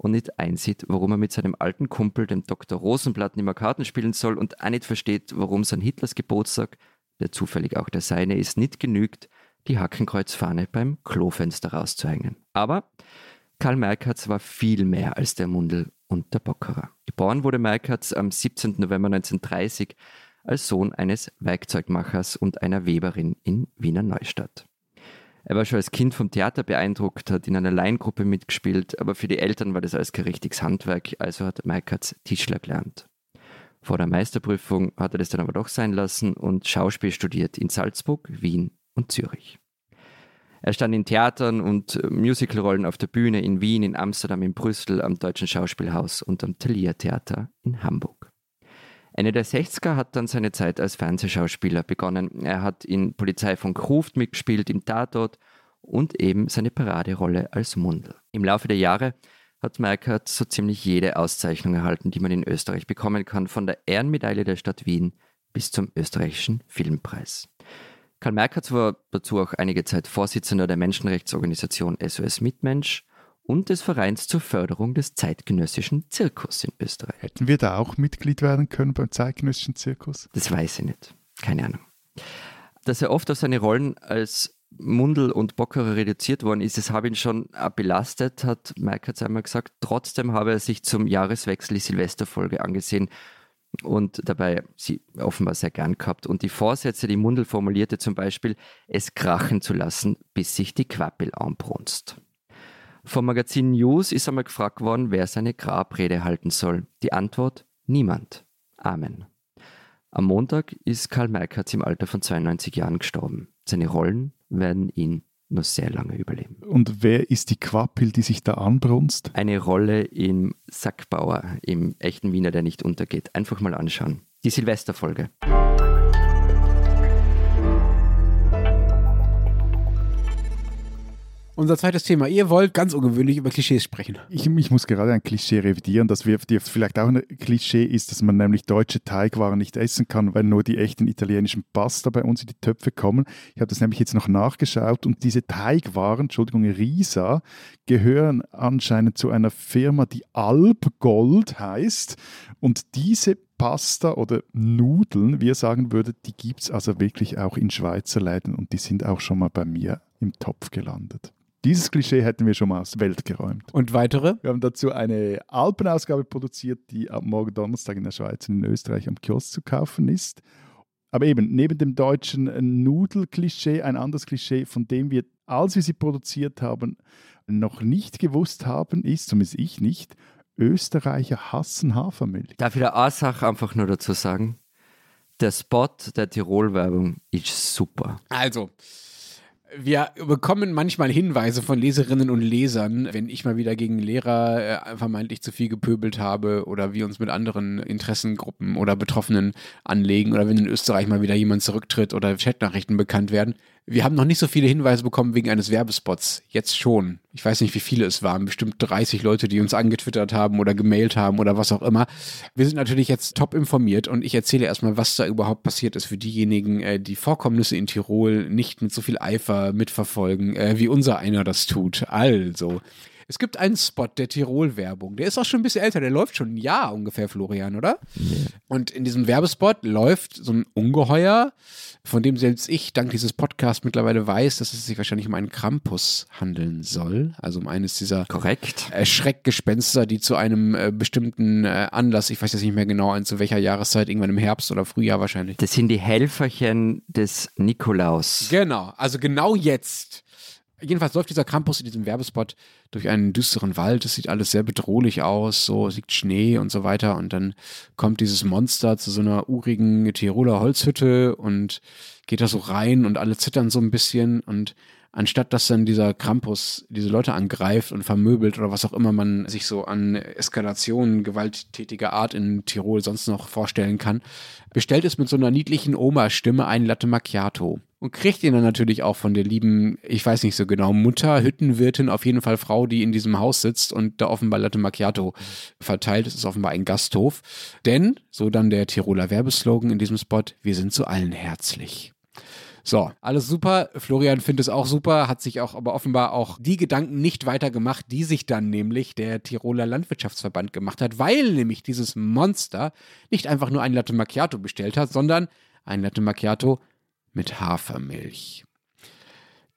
und nicht einsieht, warum er mit seinem alten Kumpel, dem Dr. Rosenblatt, nicht mehr Karten spielen soll und auch nicht versteht, warum sein Hitlers Geburtstag, der zufällig auch der seine ist, nicht genügt, die Hackenkreuzfahne beim Klofenster rauszuhängen. Aber Karl Merkatz war viel mehr als der Mundel und der Bockerer. Geboren wurde Merkatz am 17. November 1930 als Sohn eines Werkzeugmachers und einer Weberin in Wiener Neustadt. Er war schon als Kind vom Theater beeindruckt, hat in einer Laiengruppe mitgespielt, aber für die Eltern war das alles kein richtiges Handwerk, also hat Meikertz Tischler gelernt. Vor der Meisterprüfung hat er das dann aber doch sein lassen und Schauspiel studiert in Salzburg, Wien und Zürich. Er stand in Theatern und Musicalrollen auf der Bühne in Wien, in Amsterdam, in Brüssel, am Deutschen Schauspielhaus und am Thalia Theater in Hamburg. Ende der 60er hat dann seine Zeit als Fernsehschauspieler begonnen. Er hat in Polizei von Kruft mitgespielt, im Tatort und eben seine Paraderolle als Mundel. Im Laufe der Jahre hat Merkert so ziemlich jede Auszeichnung erhalten, die man in Österreich bekommen kann, von der Ehrenmedaille der Stadt Wien bis zum österreichischen Filmpreis. Karl Merkert war dazu auch einige Zeit Vorsitzender der Menschenrechtsorganisation SOS Mitmensch und des Vereins zur Förderung des zeitgenössischen Zirkus in Österreich. Hätten wir da auch Mitglied werden können beim zeitgenössischen Zirkus? Das weiß ich nicht. Keine Ahnung. Dass er oft auf seine Rollen als Mundel und Bockerer reduziert worden ist, das habe ihn schon belastet, hat Mike hat einmal gesagt. Trotzdem habe er sich zum Jahreswechsel die Silvesterfolge angesehen und dabei sie offenbar sehr gern gehabt. Und die Vorsätze, die Mundel formulierte zum Beispiel, es krachen zu lassen, bis sich die Quappel anbrunst. Vom Magazin News ist einmal gefragt worden, wer seine Grabrede halten soll. Die Antwort: niemand. Amen. Am Montag ist Karl Meikatz im Alter von 92 Jahren gestorben. Seine Rollen werden ihn noch sehr lange überleben. Und wer ist die Quappel, die sich da anbrunst? Eine Rolle im Sackbauer, im echten Wiener, der nicht untergeht. Einfach mal anschauen. Die Silvesterfolge. Unser zweites Thema. Ihr wollt ganz ungewöhnlich über Klischees sprechen. Ich, ich muss gerade ein Klischee revidieren, dass wir vielleicht auch ein Klischee ist, dass man nämlich deutsche Teigwaren nicht essen kann, weil nur die echten italienischen Pasta bei uns in die Töpfe kommen. Ich habe das nämlich jetzt noch nachgeschaut und diese Teigwaren, Entschuldigung, Risa, gehören anscheinend zu einer Firma, die Alpgold heißt. Und diese Pasta oder Nudeln, wie ihr sagen würdet, die gibt es also wirklich auch in Schweizer Läden und die sind auch schon mal bei mir im Topf gelandet. Dieses Klischee hätten wir schon mal aus der Welt geräumt. Und weitere? Wir haben dazu eine Alpenausgabe produziert, die ab morgen Donnerstag in der Schweiz und in Österreich am Kiosk zu kaufen ist. Aber eben, neben dem deutschen Nudelklischee, ein anderes Klischee, von dem wir, als wir sie produziert haben, noch nicht gewusst haben, ist, zumindest ich nicht, Österreicher hassen Hafermilch. Darf ich da eine Sache einfach nur dazu sagen? Der Spot der Tirol-Werbung ist super. Also, wir bekommen manchmal Hinweise von Leserinnen und Lesern, wenn ich mal wieder gegen Lehrer äh, vermeintlich zu viel gepöbelt habe oder wir uns mit anderen Interessengruppen oder Betroffenen anlegen oder wenn in Österreich mal wieder jemand zurücktritt oder Chatnachrichten bekannt werden. Wir haben noch nicht so viele Hinweise bekommen wegen eines Werbespots. Jetzt schon. Ich weiß nicht, wie viele es waren. Bestimmt 30 Leute, die uns angetwittert haben oder gemailt haben oder was auch immer. Wir sind natürlich jetzt top informiert und ich erzähle erstmal, was da überhaupt passiert ist für diejenigen, äh, die Vorkommnisse in Tirol nicht mit so viel Eifer mitverfolgen, äh, wie unser einer das tut. Also. Es gibt einen Spot der Tirol-Werbung. Der ist auch schon ein bisschen älter. Der läuft schon ein Jahr ungefähr, Florian, oder? Und in diesem Werbespot läuft so ein Ungeheuer, von dem selbst ich dank dieses Podcasts mittlerweile weiß, dass es sich wahrscheinlich um einen Krampus handeln soll. Also um eines dieser Korrekt. Schreckgespenster, die zu einem äh, bestimmten äh, Anlass, ich weiß jetzt nicht mehr genau, zu welcher Jahreszeit, irgendwann im Herbst oder Frühjahr wahrscheinlich. Das sind die Helferchen des Nikolaus. Genau, also genau jetzt. Jedenfalls läuft dieser Krampus in diesem Werbespot durch einen düsteren Wald. Es sieht alles sehr bedrohlich aus, so liegt Schnee und so weiter. Und dann kommt dieses Monster zu so einer urigen Tiroler Holzhütte und geht da so rein und alle zittern so ein bisschen. Und anstatt dass dann dieser Krampus diese Leute angreift und vermöbelt oder was auch immer man sich so an Eskalationen gewalttätiger Art in Tirol sonst noch vorstellen kann, bestellt es mit so einer niedlichen Oma-Stimme ein Latte Macchiato und kriegt ihn dann natürlich auch von der lieben, ich weiß nicht so genau, Mutter, Hüttenwirtin, auf jeden Fall Frau, die in diesem Haus sitzt und da offenbar Latte Macchiato verteilt. Es ist offenbar ein Gasthof. Denn, so dann der Tiroler Werbeslogan in diesem Spot, wir sind zu allen herzlich. So, alles super. Florian findet es auch super, hat sich auch aber offenbar auch die Gedanken nicht weiter gemacht, die sich dann nämlich der Tiroler Landwirtschaftsverband gemacht hat, weil nämlich dieses Monster nicht einfach nur ein Latte Macchiato bestellt hat, sondern ein Latte Macchiato mit Hafermilch.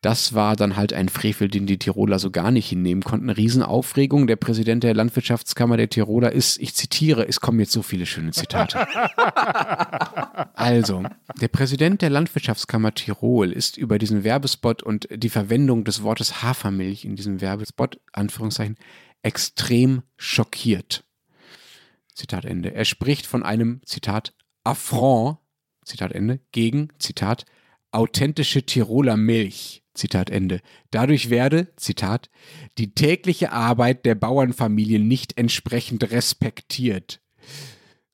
Das war dann halt ein Frevel, den die Tiroler so gar nicht hinnehmen konnten. Riesenaufregung. Der Präsident der Landwirtschaftskammer der Tiroler ist, ich zitiere, es kommen jetzt so viele schöne Zitate. Also, der Präsident der Landwirtschaftskammer Tirol ist über diesen Werbespot und die Verwendung des Wortes Hafermilch in diesem Werbespot, Anführungszeichen, extrem schockiert. Zitat Ende. Er spricht von einem, Zitat, Affront, Zitat Ende, gegen, Zitat, authentische Tiroler Milch. Zitat Ende. Dadurch werde, Zitat, die tägliche Arbeit der Bauernfamilien nicht entsprechend respektiert.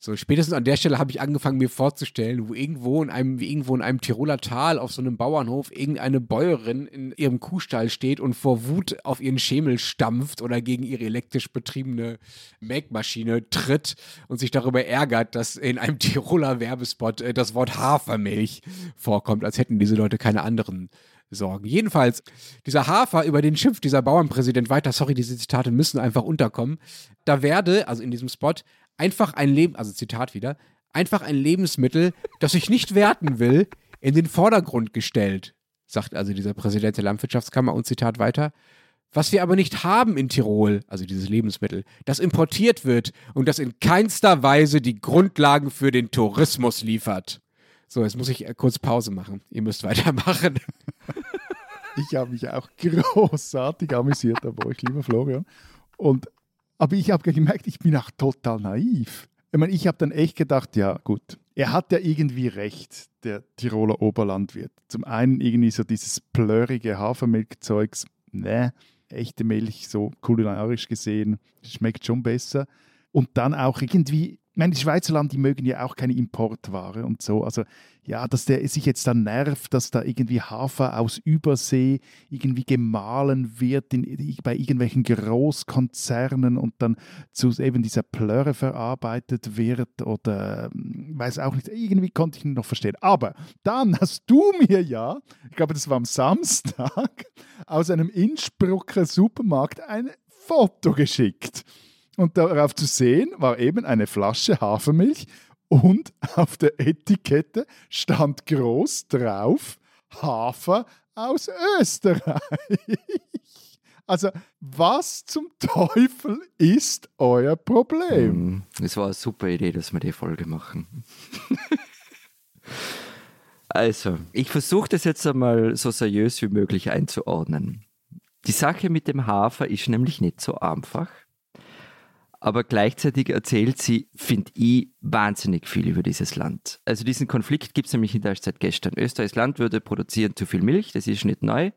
So, spätestens an der Stelle habe ich angefangen, mir vorzustellen, wo irgendwo in einem, irgendwo in einem Tiroler Tal auf so einem Bauernhof irgendeine Bäuerin in ihrem Kuhstall steht und vor Wut auf ihren Schemel stampft oder gegen ihre elektrisch betriebene Melkmaschine tritt und sich darüber ärgert, dass in einem Tiroler Werbespot äh, das Wort Hafermilch vorkommt, als hätten diese Leute keine anderen Sorgen. Jedenfalls, dieser Hafer, über den schimpft dieser Bauernpräsident weiter, sorry, diese Zitate müssen einfach unterkommen. Da werde, also in diesem Spot, einfach ein Leben, also Zitat wieder, einfach ein Lebensmittel, das ich nicht werten will, in den Vordergrund gestellt, sagt also dieser Präsident der Landwirtschaftskammer und Zitat weiter. Was wir aber nicht haben in Tirol, also dieses Lebensmittel, das importiert wird und das in keinster Weise die Grundlagen für den Tourismus liefert. So, jetzt muss ich äh, kurz Pause machen. Ihr müsst weitermachen. Ich habe mich auch großartig amüsiert an euch, lieber Florian. Und, aber ich habe gemerkt, ich bin auch total naiv. Ich meine, ich habe dann echt gedacht, ja gut, er hat ja irgendwie recht, der Tiroler Oberlandwirt. Zum einen irgendwie so dieses plörrige Hafermilchzeugs, ne, echte Milch, so kulinarisch gesehen, schmeckt schon besser. Und dann auch irgendwie meine, die Schweizer Land, die mögen ja auch keine Importware und so. Also ja, dass der sich jetzt dann nervt, dass da irgendwie Hafer aus Übersee irgendwie gemahlen wird in, bei irgendwelchen Großkonzernen und dann zu eben dieser Plörre verarbeitet wird oder hm, weiß auch nicht, irgendwie konnte ich ihn noch verstehen. Aber dann hast du mir ja, ich glaube, das war am Samstag, aus einem Innsbrucker Supermarkt ein Foto geschickt. Und darauf zu sehen war eben eine Flasche Hafermilch und auf der Etikette stand groß drauf Hafer aus Österreich. Also, was zum Teufel ist euer Problem? Es war eine super Idee, dass wir die Folge machen. also, ich versuche das jetzt einmal so seriös wie möglich einzuordnen. Die Sache mit dem Hafer ist nämlich nicht so einfach aber gleichzeitig erzählt sie, finde ich, wahnsinnig viel über dieses Land. Also diesen Konflikt gibt es nämlich nicht erst seit gestern. Österreichs Landwirte produzieren zu viel Milch, das ist nicht neu.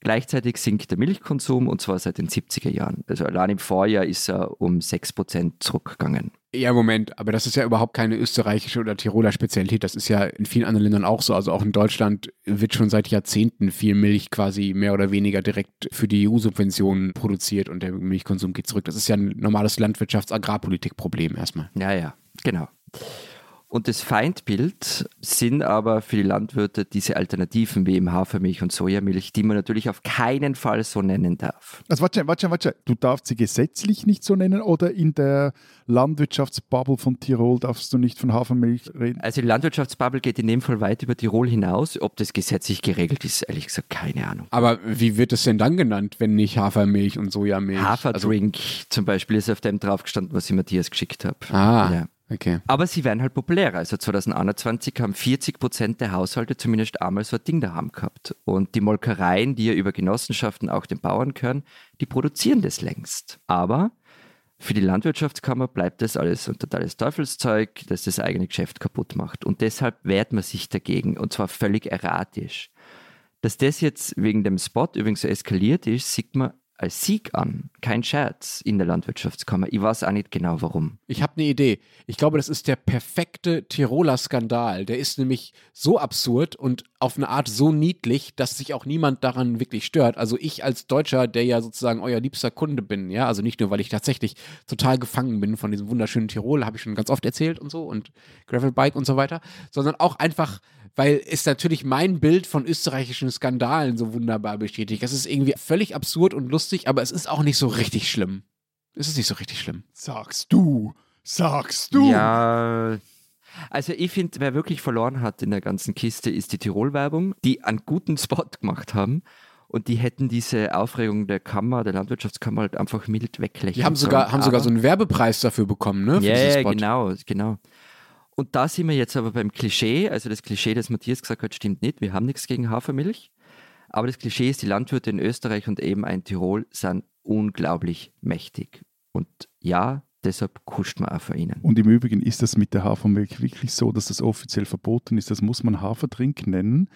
Gleichzeitig sinkt der Milchkonsum und zwar seit den 70er Jahren. Also allein im Vorjahr ist er um 6% zurückgegangen. Ja, Moment, aber das ist ja überhaupt keine österreichische oder Tiroler Spezialität. Das ist ja in vielen anderen Ländern auch so. Also auch in Deutschland wird schon seit Jahrzehnten viel Milch quasi mehr oder weniger direkt für die EU-Subventionen produziert und der Milchkonsum geht zurück. Das ist ja ein normales Landwirtschafts-Agrarpolitik-Problem erstmal. Ja, ja, genau. Und das Feindbild sind aber für die Landwirte diese Alternativen wie eben Hafermilch und Sojamilch, die man natürlich auf keinen Fall so nennen darf. Also warte, warte, warte. Du darfst sie gesetzlich nicht so nennen oder in der Landwirtschaftsbubble von Tirol darfst du nicht von Hafermilch reden? Also die Landwirtschaftsbubble geht in dem Fall weit über Tirol hinaus. Ob das gesetzlich geregelt ist, ehrlich gesagt, keine Ahnung. Aber wie wird es denn dann genannt, wenn nicht Hafermilch und Sojamilch? Haferdrink also, zum Beispiel ist auf dem draufgestanden, was ich Matthias geschickt habe. Ah. Ja. Okay. Aber sie werden halt populärer. Also 2021 haben 40 Prozent der Haushalte zumindest einmal so ein Ding daheim gehabt. Und die Molkereien, die ja über Genossenschaften auch den Bauern gehören, die produzieren das längst. Aber für die Landwirtschaftskammer bleibt das alles ein totales Teufelszeug, das das eigene Geschäft kaputt macht. Und deshalb wehrt man sich dagegen. Und zwar völlig erratisch. Dass das jetzt wegen dem Spot übrigens so eskaliert ist, sieht man als Sieg an. Kein Scherz in der Landwirtschaftskammer. Ich weiß auch nicht genau warum. Ich habe eine Idee. Ich glaube, das ist der perfekte Tiroler Skandal. Der ist nämlich so absurd und auf eine Art so niedlich, dass sich auch niemand daran wirklich stört. Also ich als Deutscher, der ja sozusagen euer liebster Kunde bin, ja, also nicht nur, weil ich tatsächlich total gefangen bin von diesem wunderschönen Tirol, habe ich schon ganz oft erzählt und so und Gravelbike und so weiter, sondern auch einfach weil es natürlich mein Bild von österreichischen Skandalen so wunderbar bestätigt. Das ist irgendwie völlig absurd und lustig, aber es ist auch nicht so richtig schlimm. Es ist nicht so richtig schlimm. Sagst du, sagst du. Ja. Also ich finde, wer wirklich verloren hat in der ganzen Kiste, ist die Tirol-Werbung, die einen guten Spot gemacht haben. Und die hätten diese Aufregung der Kammer, der Landwirtschaftskammer halt einfach mild weglächeln Die haben sogar, haben sogar so einen Werbepreis dafür bekommen, ne? Ja, yeah, genau, genau. Und da sind wir jetzt aber beim Klischee. Also das Klischee, das Matthias gesagt hat, stimmt nicht. Wir haben nichts gegen Hafermilch. Aber das Klischee ist, die Landwirte in Österreich und eben ein Tirol sind unglaublich mächtig. Und ja, deshalb kuscht man auch für ihnen. Und im Übrigen ist das mit der Hafermilch wirklich so, dass das offiziell verboten ist. Das muss man Hafertrink nennen.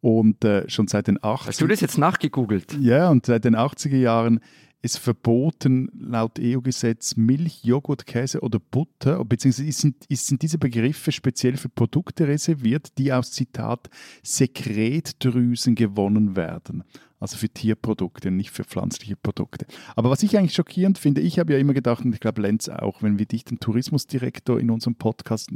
Und äh, schon seit den 80 Hast du das jetzt nachgegoogelt? Ja, und seit den 80er Jahren ist verboten laut EU-Gesetz Milch, Joghurt, Käse oder Butter, beziehungsweise sind, sind diese Begriffe speziell für Produkte reserviert, die aus Zitat Sekretdrüsen gewonnen werden also für Tierprodukte nicht für pflanzliche Produkte. Aber was ich eigentlich schockierend finde, ich habe ja immer gedacht, und ich glaube Lenz auch, wenn wir dich den Tourismusdirektor in unserem Podcast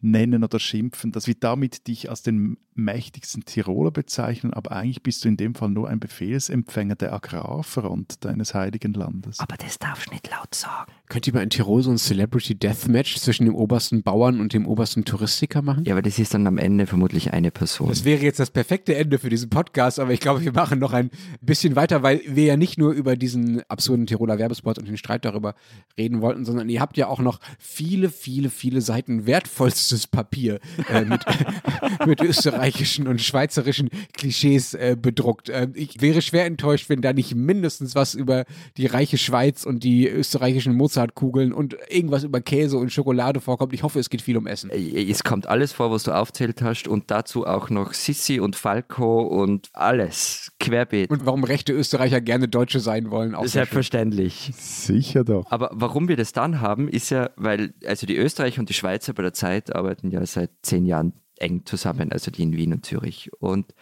nennen oder schimpfen, dass wir damit dich als den mächtigsten Tiroler bezeichnen, aber eigentlich bist du in dem Fall nur ein Befehlsempfänger der Agrarfront deines heiligen Landes. Aber das darfst du nicht laut sagen. Könnt ihr mal in Tirol so ein Celebrity Deathmatch zwischen dem obersten Bauern und dem obersten Touristiker machen? Ja, aber das ist dann am Ende vermutlich eine Person. Das wäre jetzt das perfekte Ende für diesen Podcast, aber ich glaube, wir machen noch ein bisschen weiter, weil wir ja nicht nur über diesen absurden Tiroler Werbespot und den Streit darüber reden wollten, sondern ihr habt ja auch noch viele, viele, viele Seiten wertvollstes Papier äh, mit, mit österreichischen und schweizerischen Klischees äh, bedruckt. Äh, ich wäre schwer enttäuscht, wenn da nicht mindestens was über die reiche Schweiz und die österreichischen Mozartkugeln und irgendwas über Käse und Schokolade vorkommt. Ich hoffe, es geht viel um Essen. Äh, es kommt alles vor, was du aufzählt hast und dazu auch noch Sissi und Falco und alles quer querbeet. Und warum rechte Österreicher gerne Deutsche sein wollen. Auch Selbstverständlich. Sicher doch. Aber warum wir das dann haben, ist ja, weil also die Österreicher und die Schweizer bei der Zeit arbeiten ja seit zehn Jahren eng zusammen, also die in Wien und Zürich. Und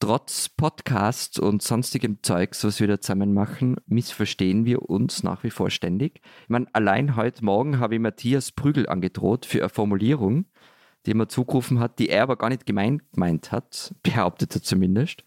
trotz Podcasts und sonstigem Zeugs, was wir da zusammen machen, missverstehen wir uns nach wie vor ständig. Ich meine, allein heute Morgen habe ich Matthias Prügel angedroht für eine Formulierung, die mir zugerufen hat, die er aber gar nicht gemeint, gemeint hat, behauptet er zumindest.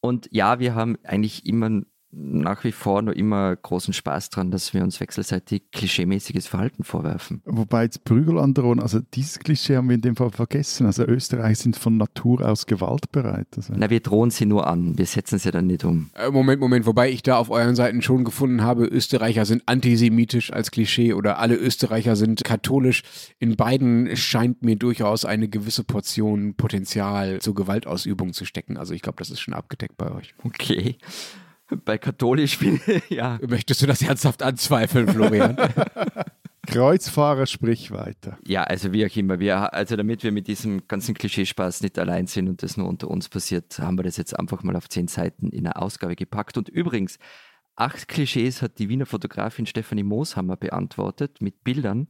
Und ja, wir haben eigentlich immer nach wie vor noch immer großen Spaß dran, dass wir uns wechselseitig klischeemäßiges Verhalten vorwerfen. Wobei jetzt Prügel androhen, also dieses Klischee haben wir in dem Fall vergessen. Also Österreich sind von Natur aus gewaltbereit. Also. Na, wir drohen sie nur an, wir setzen sie dann nicht um. Äh, Moment, Moment, wobei ich da auf euren Seiten schon gefunden habe, Österreicher sind antisemitisch als Klischee oder alle Österreicher sind katholisch. In beiden scheint mir durchaus eine gewisse Portion Potenzial zur Gewaltausübung zu stecken. Also ich glaube, das ist schon abgedeckt bei euch. Okay bei katholisch bin, ja. Möchtest du das ernsthaft anzweifeln, Florian? Kreuzfahrer, sprich weiter. Ja, also wie auch immer. Wir, also damit wir mit diesem ganzen Klischeespaß nicht allein sind und das nur unter uns passiert, haben wir das jetzt einfach mal auf zehn Seiten in eine Ausgabe gepackt. Und übrigens, acht Klischees hat die Wiener Fotografin Stefanie Mooshammer beantwortet mit Bildern.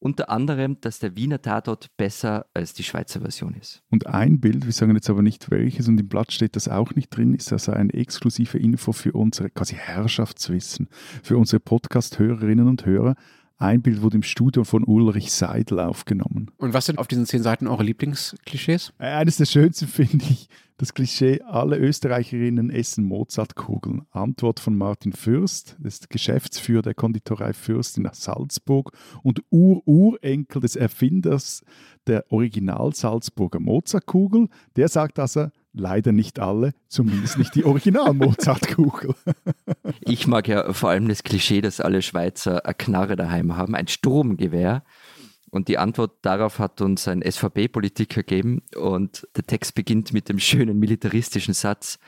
Unter anderem, dass der Wiener Tatort besser als die Schweizer Version ist. Und ein Bild, wir sagen jetzt aber nicht welches, und im Blatt steht das auch nicht drin, ist also eine exklusive Info für unsere quasi Herrschaftswissen, für unsere Podcast-Hörerinnen und Hörer. Ein Bild wurde im Studio von Ulrich Seidel aufgenommen. Und was sind auf diesen zehn Seiten eure Lieblingsklischees? Äh, Eines der schönsten finde ich das Klischee, alle Österreicherinnen essen Mozartkugeln. Antwort von Martin Fürst, ist Geschäftsführer der Konditorei Fürst in Salzburg und Ur-Urenkel des Erfinders der Original-Salzburger Mozartkugel. Der sagt also, leider nicht alle, zumindest nicht die Original-Mozartkugel. Ich mag ja vor allem das Klischee, dass alle Schweizer eine Knarre daheim haben, ein Sturmgewehr. Und die Antwort darauf hat uns ein SVP-Politiker gegeben. Und der Text beginnt mit dem schönen militaristischen Satz: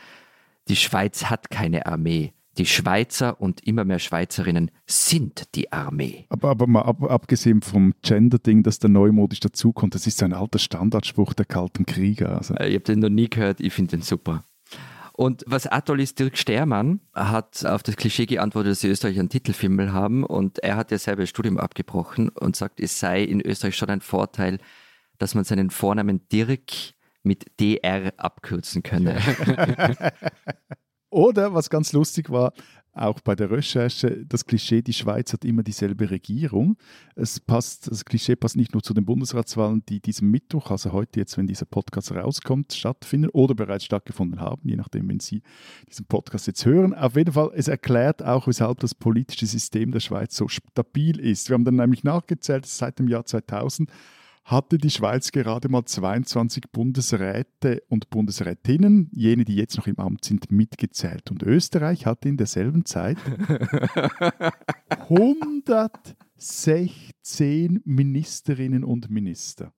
Die Schweiz hat keine Armee. Die Schweizer und immer mehr Schweizerinnen sind die Armee. Aber, aber mal ab, abgesehen vom Gender-Ding, das da neumodisch dazukommt, das ist so ein alter Standardspruch der Kalten Krieger. Also. Äh, Ich habe den noch nie gehört, ich finde den super. Und was auch toll ist, Dirk Stermann hat auf das Klischee geantwortet, dass die Österreicher einen Titelfilm haben und er hat ja selber das Studium abgebrochen und sagt, es sei in Österreich schon ein Vorteil, dass man seinen Vornamen Dirk mit DR abkürzen könne. Oder, was ganz lustig war, auch bei der Recherche, das Klischee, die Schweiz hat immer dieselbe Regierung. Es passt, das Klischee passt nicht nur zu den Bundesratswahlen, die diesen Mittwoch, also heute jetzt, wenn dieser Podcast rauskommt, stattfinden oder bereits stattgefunden haben, je nachdem, wenn Sie diesen Podcast jetzt hören. Auf jeden Fall, es erklärt auch, weshalb das politische System der Schweiz so stabil ist. Wir haben dann nämlich nachgezählt, seit dem Jahr 2000 hatte die Schweiz gerade mal 22 Bundesräte und Bundesrätinnen, jene, die jetzt noch im Amt sind, mitgezählt. Und Österreich hatte in derselben Zeit 116 Ministerinnen und Minister.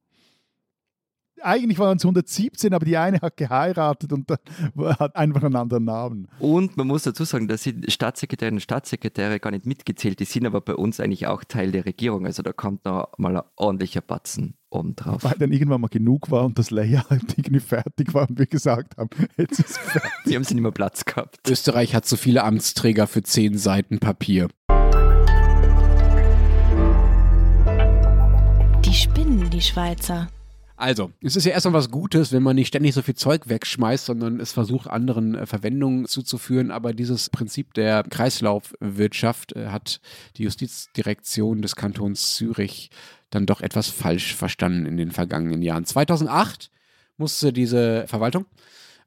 Eigentlich waren es 117, aber die eine hat geheiratet und hat einfach einen anderen Namen. Und man muss dazu sagen, da sind Staatssekretärinnen und Staatssekretäre gar nicht mitgezählt, die sind aber bei uns eigentlich auch Teil der Regierung. Also da kommt noch mal ein ordentlicher Batzen obendrauf. Weil dann irgendwann mal genug war und das Layout irgendwie fertig war und wir gesagt haben, jetzt ist fertig. Sie haben sie nicht mehr Platz gehabt. Österreich hat so viele Amtsträger für zehn Seiten Papier. Die spinnen, die Schweizer. Also, es ist ja erstmal was Gutes, wenn man nicht ständig so viel Zeug wegschmeißt, sondern es versucht, anderen äh, Verwendungen zuzuführen. Aber dieses Prinzip der Kreislaufwirtschaft äh, hat die Justizdirektion des Kantons Zürich dann doch etwas falsch verstanden in den vergangenen Jahren. 2008 musste diese Verwaltung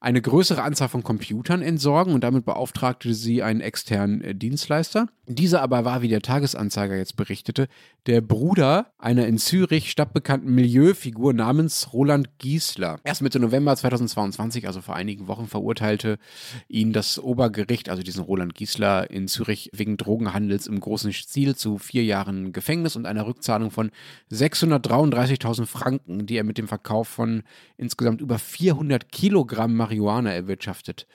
eine größere Anzahl von Computern entsorgen und damit beauftragte sie einen externen äh, Dienstleister. Dieser aber war, wie der Tagesanzeiger jetzt berichtete, der Bruder einer in Zürich stadtbekannten Milieufigur namens Roland Giesler. Erst Mitte November 2022, also vor einigen Wochen, verurteilte ihn das Obergericht, also diesen Roland Giesler in Zürich, wegen Drogenhandels im großen Stil zu vier Jahren Gefängnis und einer Rückzahlung von 633.000 Franken, die er mit dem Verkauf von insgesamt über 400 Kilogramm Marihuana erwirtschaftet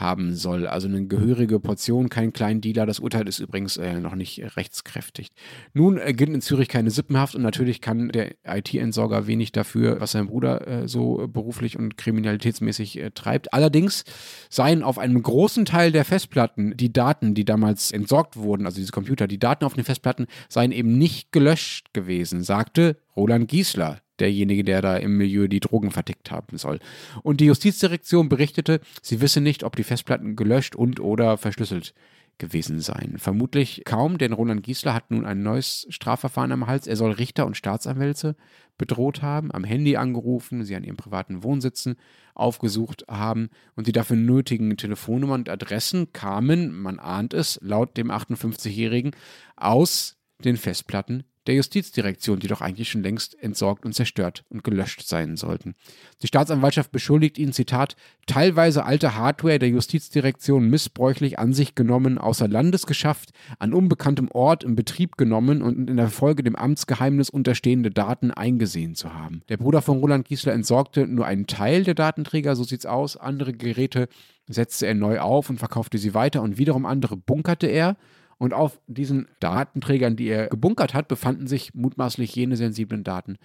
haben soll. Also eine gehörige Portion, kein kleinen Dealer. Das Urteil ist übrigens äh, noch nicht rechtskräftig. Nun äh, gilt in Zürich keine Sippenhaft und natürlich kann der IT-Entsorger wenig dafür, was sein Bruder äh, so beruflich und kriminalitätsmäßig äh, treibt. Allerdings seien auf einem großen Teil der Festplatten die Daten, die damals entsorgt wurden, also diese Computer, die Daten auf den Festplatten seien eben nicht gelöscht gewesen, sagte Roland Giesler, derjenige, der da im Milieu die Drogen vertickt haben soll. Und die Justizdirektion berichtete, sie wisse nicht, ob die Festplatten gelöscht und oder verschlüsselt gewesen seien. Vermutlich kaum, denn Roland Giesler hat nun ein neues Strafverfahren am Hals. Er soll Richter und Staatsanwälte bedroht haben, am Handy angerufen, sie an ihren privaten Wohnsitzen aufgesucht haben und die dafür nötigen Telefonnummern und Adressen kamen, man ahnt es, laut dem 58-Jährigen aus den Festplatten der Justizdirektion, die doch eigentlich schon längst entsorgt und zerstört und gelöscht sein sollten. Die Staatsanwaltschaft beschuldigt ihn, Zitat, teilweise alte Hardware der Justizdirektion missbräuchlich an sich genommen, außer Landes geschafft, an unbekanntem Ort in Betrieb genommen und in der Folge dem Amtsgeheimnis unterstehende Daten eingesehen zu haben. Der Bruder von Roland Giesler entsorgte nur einen Teil der Datenträger, so sieht's aus. Andere Geräte setzte er neu auf und verkaufte sie weiter und wiederum andere bunkerte er und auf diesen Datenträgern, die er gebunkert hat, befanden sich mutmaßlich jene sensiblen Daten,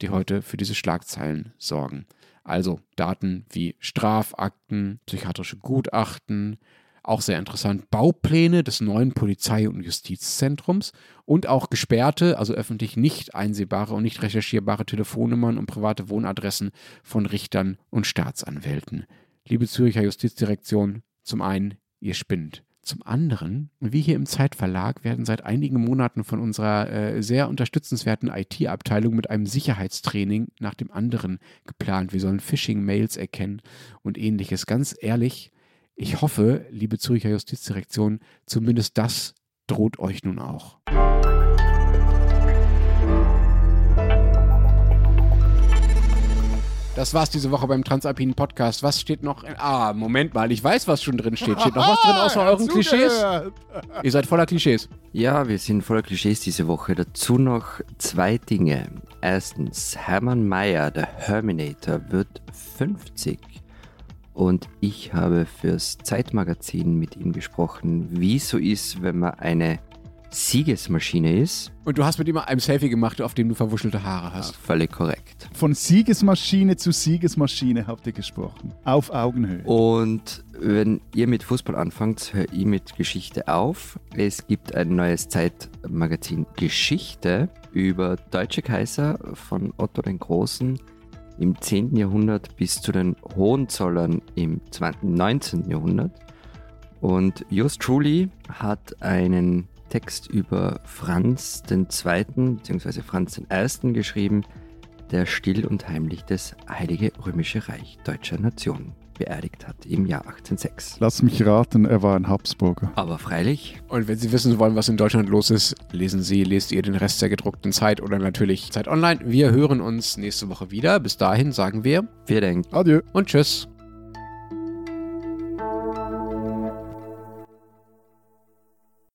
die heute für diese Schlagzeilen sorgen. Also Daten wie Strafakten, psychiatrische Gutachten, auch sehr interessant, Baupläne des neuen Polizei- und Justizzentrums und auch gesperrte, also öffentlich nicht einsehbare und nicht recherchierbare Telefonnummern und private Wohnadressen von Richtern und Staatsanwälten. Liebe Zürcher Justizdirektion, zum einen, ihr spinnt. Zum anderen, wir hier im Zeitverlag werden seit einigen Monaten von unserer äh, sehr unterstützenswerten IT-Abteilung mit einem Sicherheitstraining nach dem anderen geplant. Wir sollen Phishing-Mails erkennen und ähnliches. Ganz ehrlich, ich hoffe, liebe Zürcher Justizdirektion, zumindest das droht euch nun auch. Das war's diese Woche beim Transalpinen Podcast. Was steht noch? Ah, Moment mal, ich weiß, was schon drin steht. Steht noch was drin außer euren Klischees? Ihr seid voller Klischees. Ja, wir sind voller Klischees diese Woche. Dazu noch zwei Dinge. Erstens, Hermann Mayer, der Herminator, wird 50. Und ich habe fürs Zeitmagazin mit ihm gesprochen, wie so ist, wenn man eine Siegesmaschine ist. Und du hast mit ihm einem Selfie gemacht, auf dem du verwuschelte Haare hast. Ja, völlig korrekt. Von Siegesmaschine zu Siegesmaschine habt ihr gesprochen. Auf Augenhöhe. Und wenn ihr mit Fußball anfangt, hört ihr mit Geschichte auf. Es gibt ein neues Zeitmagazin Geschichte über deutsche Kaiser von Otto den Großen im 10. Jahrhundert bis zu den Hohenzollern im 19. Jahrhundert. Und Just Truly hat einen Text über Franz II. bzw. Franz I. geschrieben, der still und heimlich das Heilige Römische Reich deutscher Nation beerdigt hat im Jahr 1806. Lass mich raten, er war ein Habsburger. Aber freilich. Und wenn Sie wissen wollen, was in Deutschland los ist, lesen Sie, lest ihr den Rest der gedruckten Zeit oder natürlich Zeit Online. Wir hören uns nächste Woche wieder. Bis dahin sagen wir. Wir denken. Adieu. Und tschüss.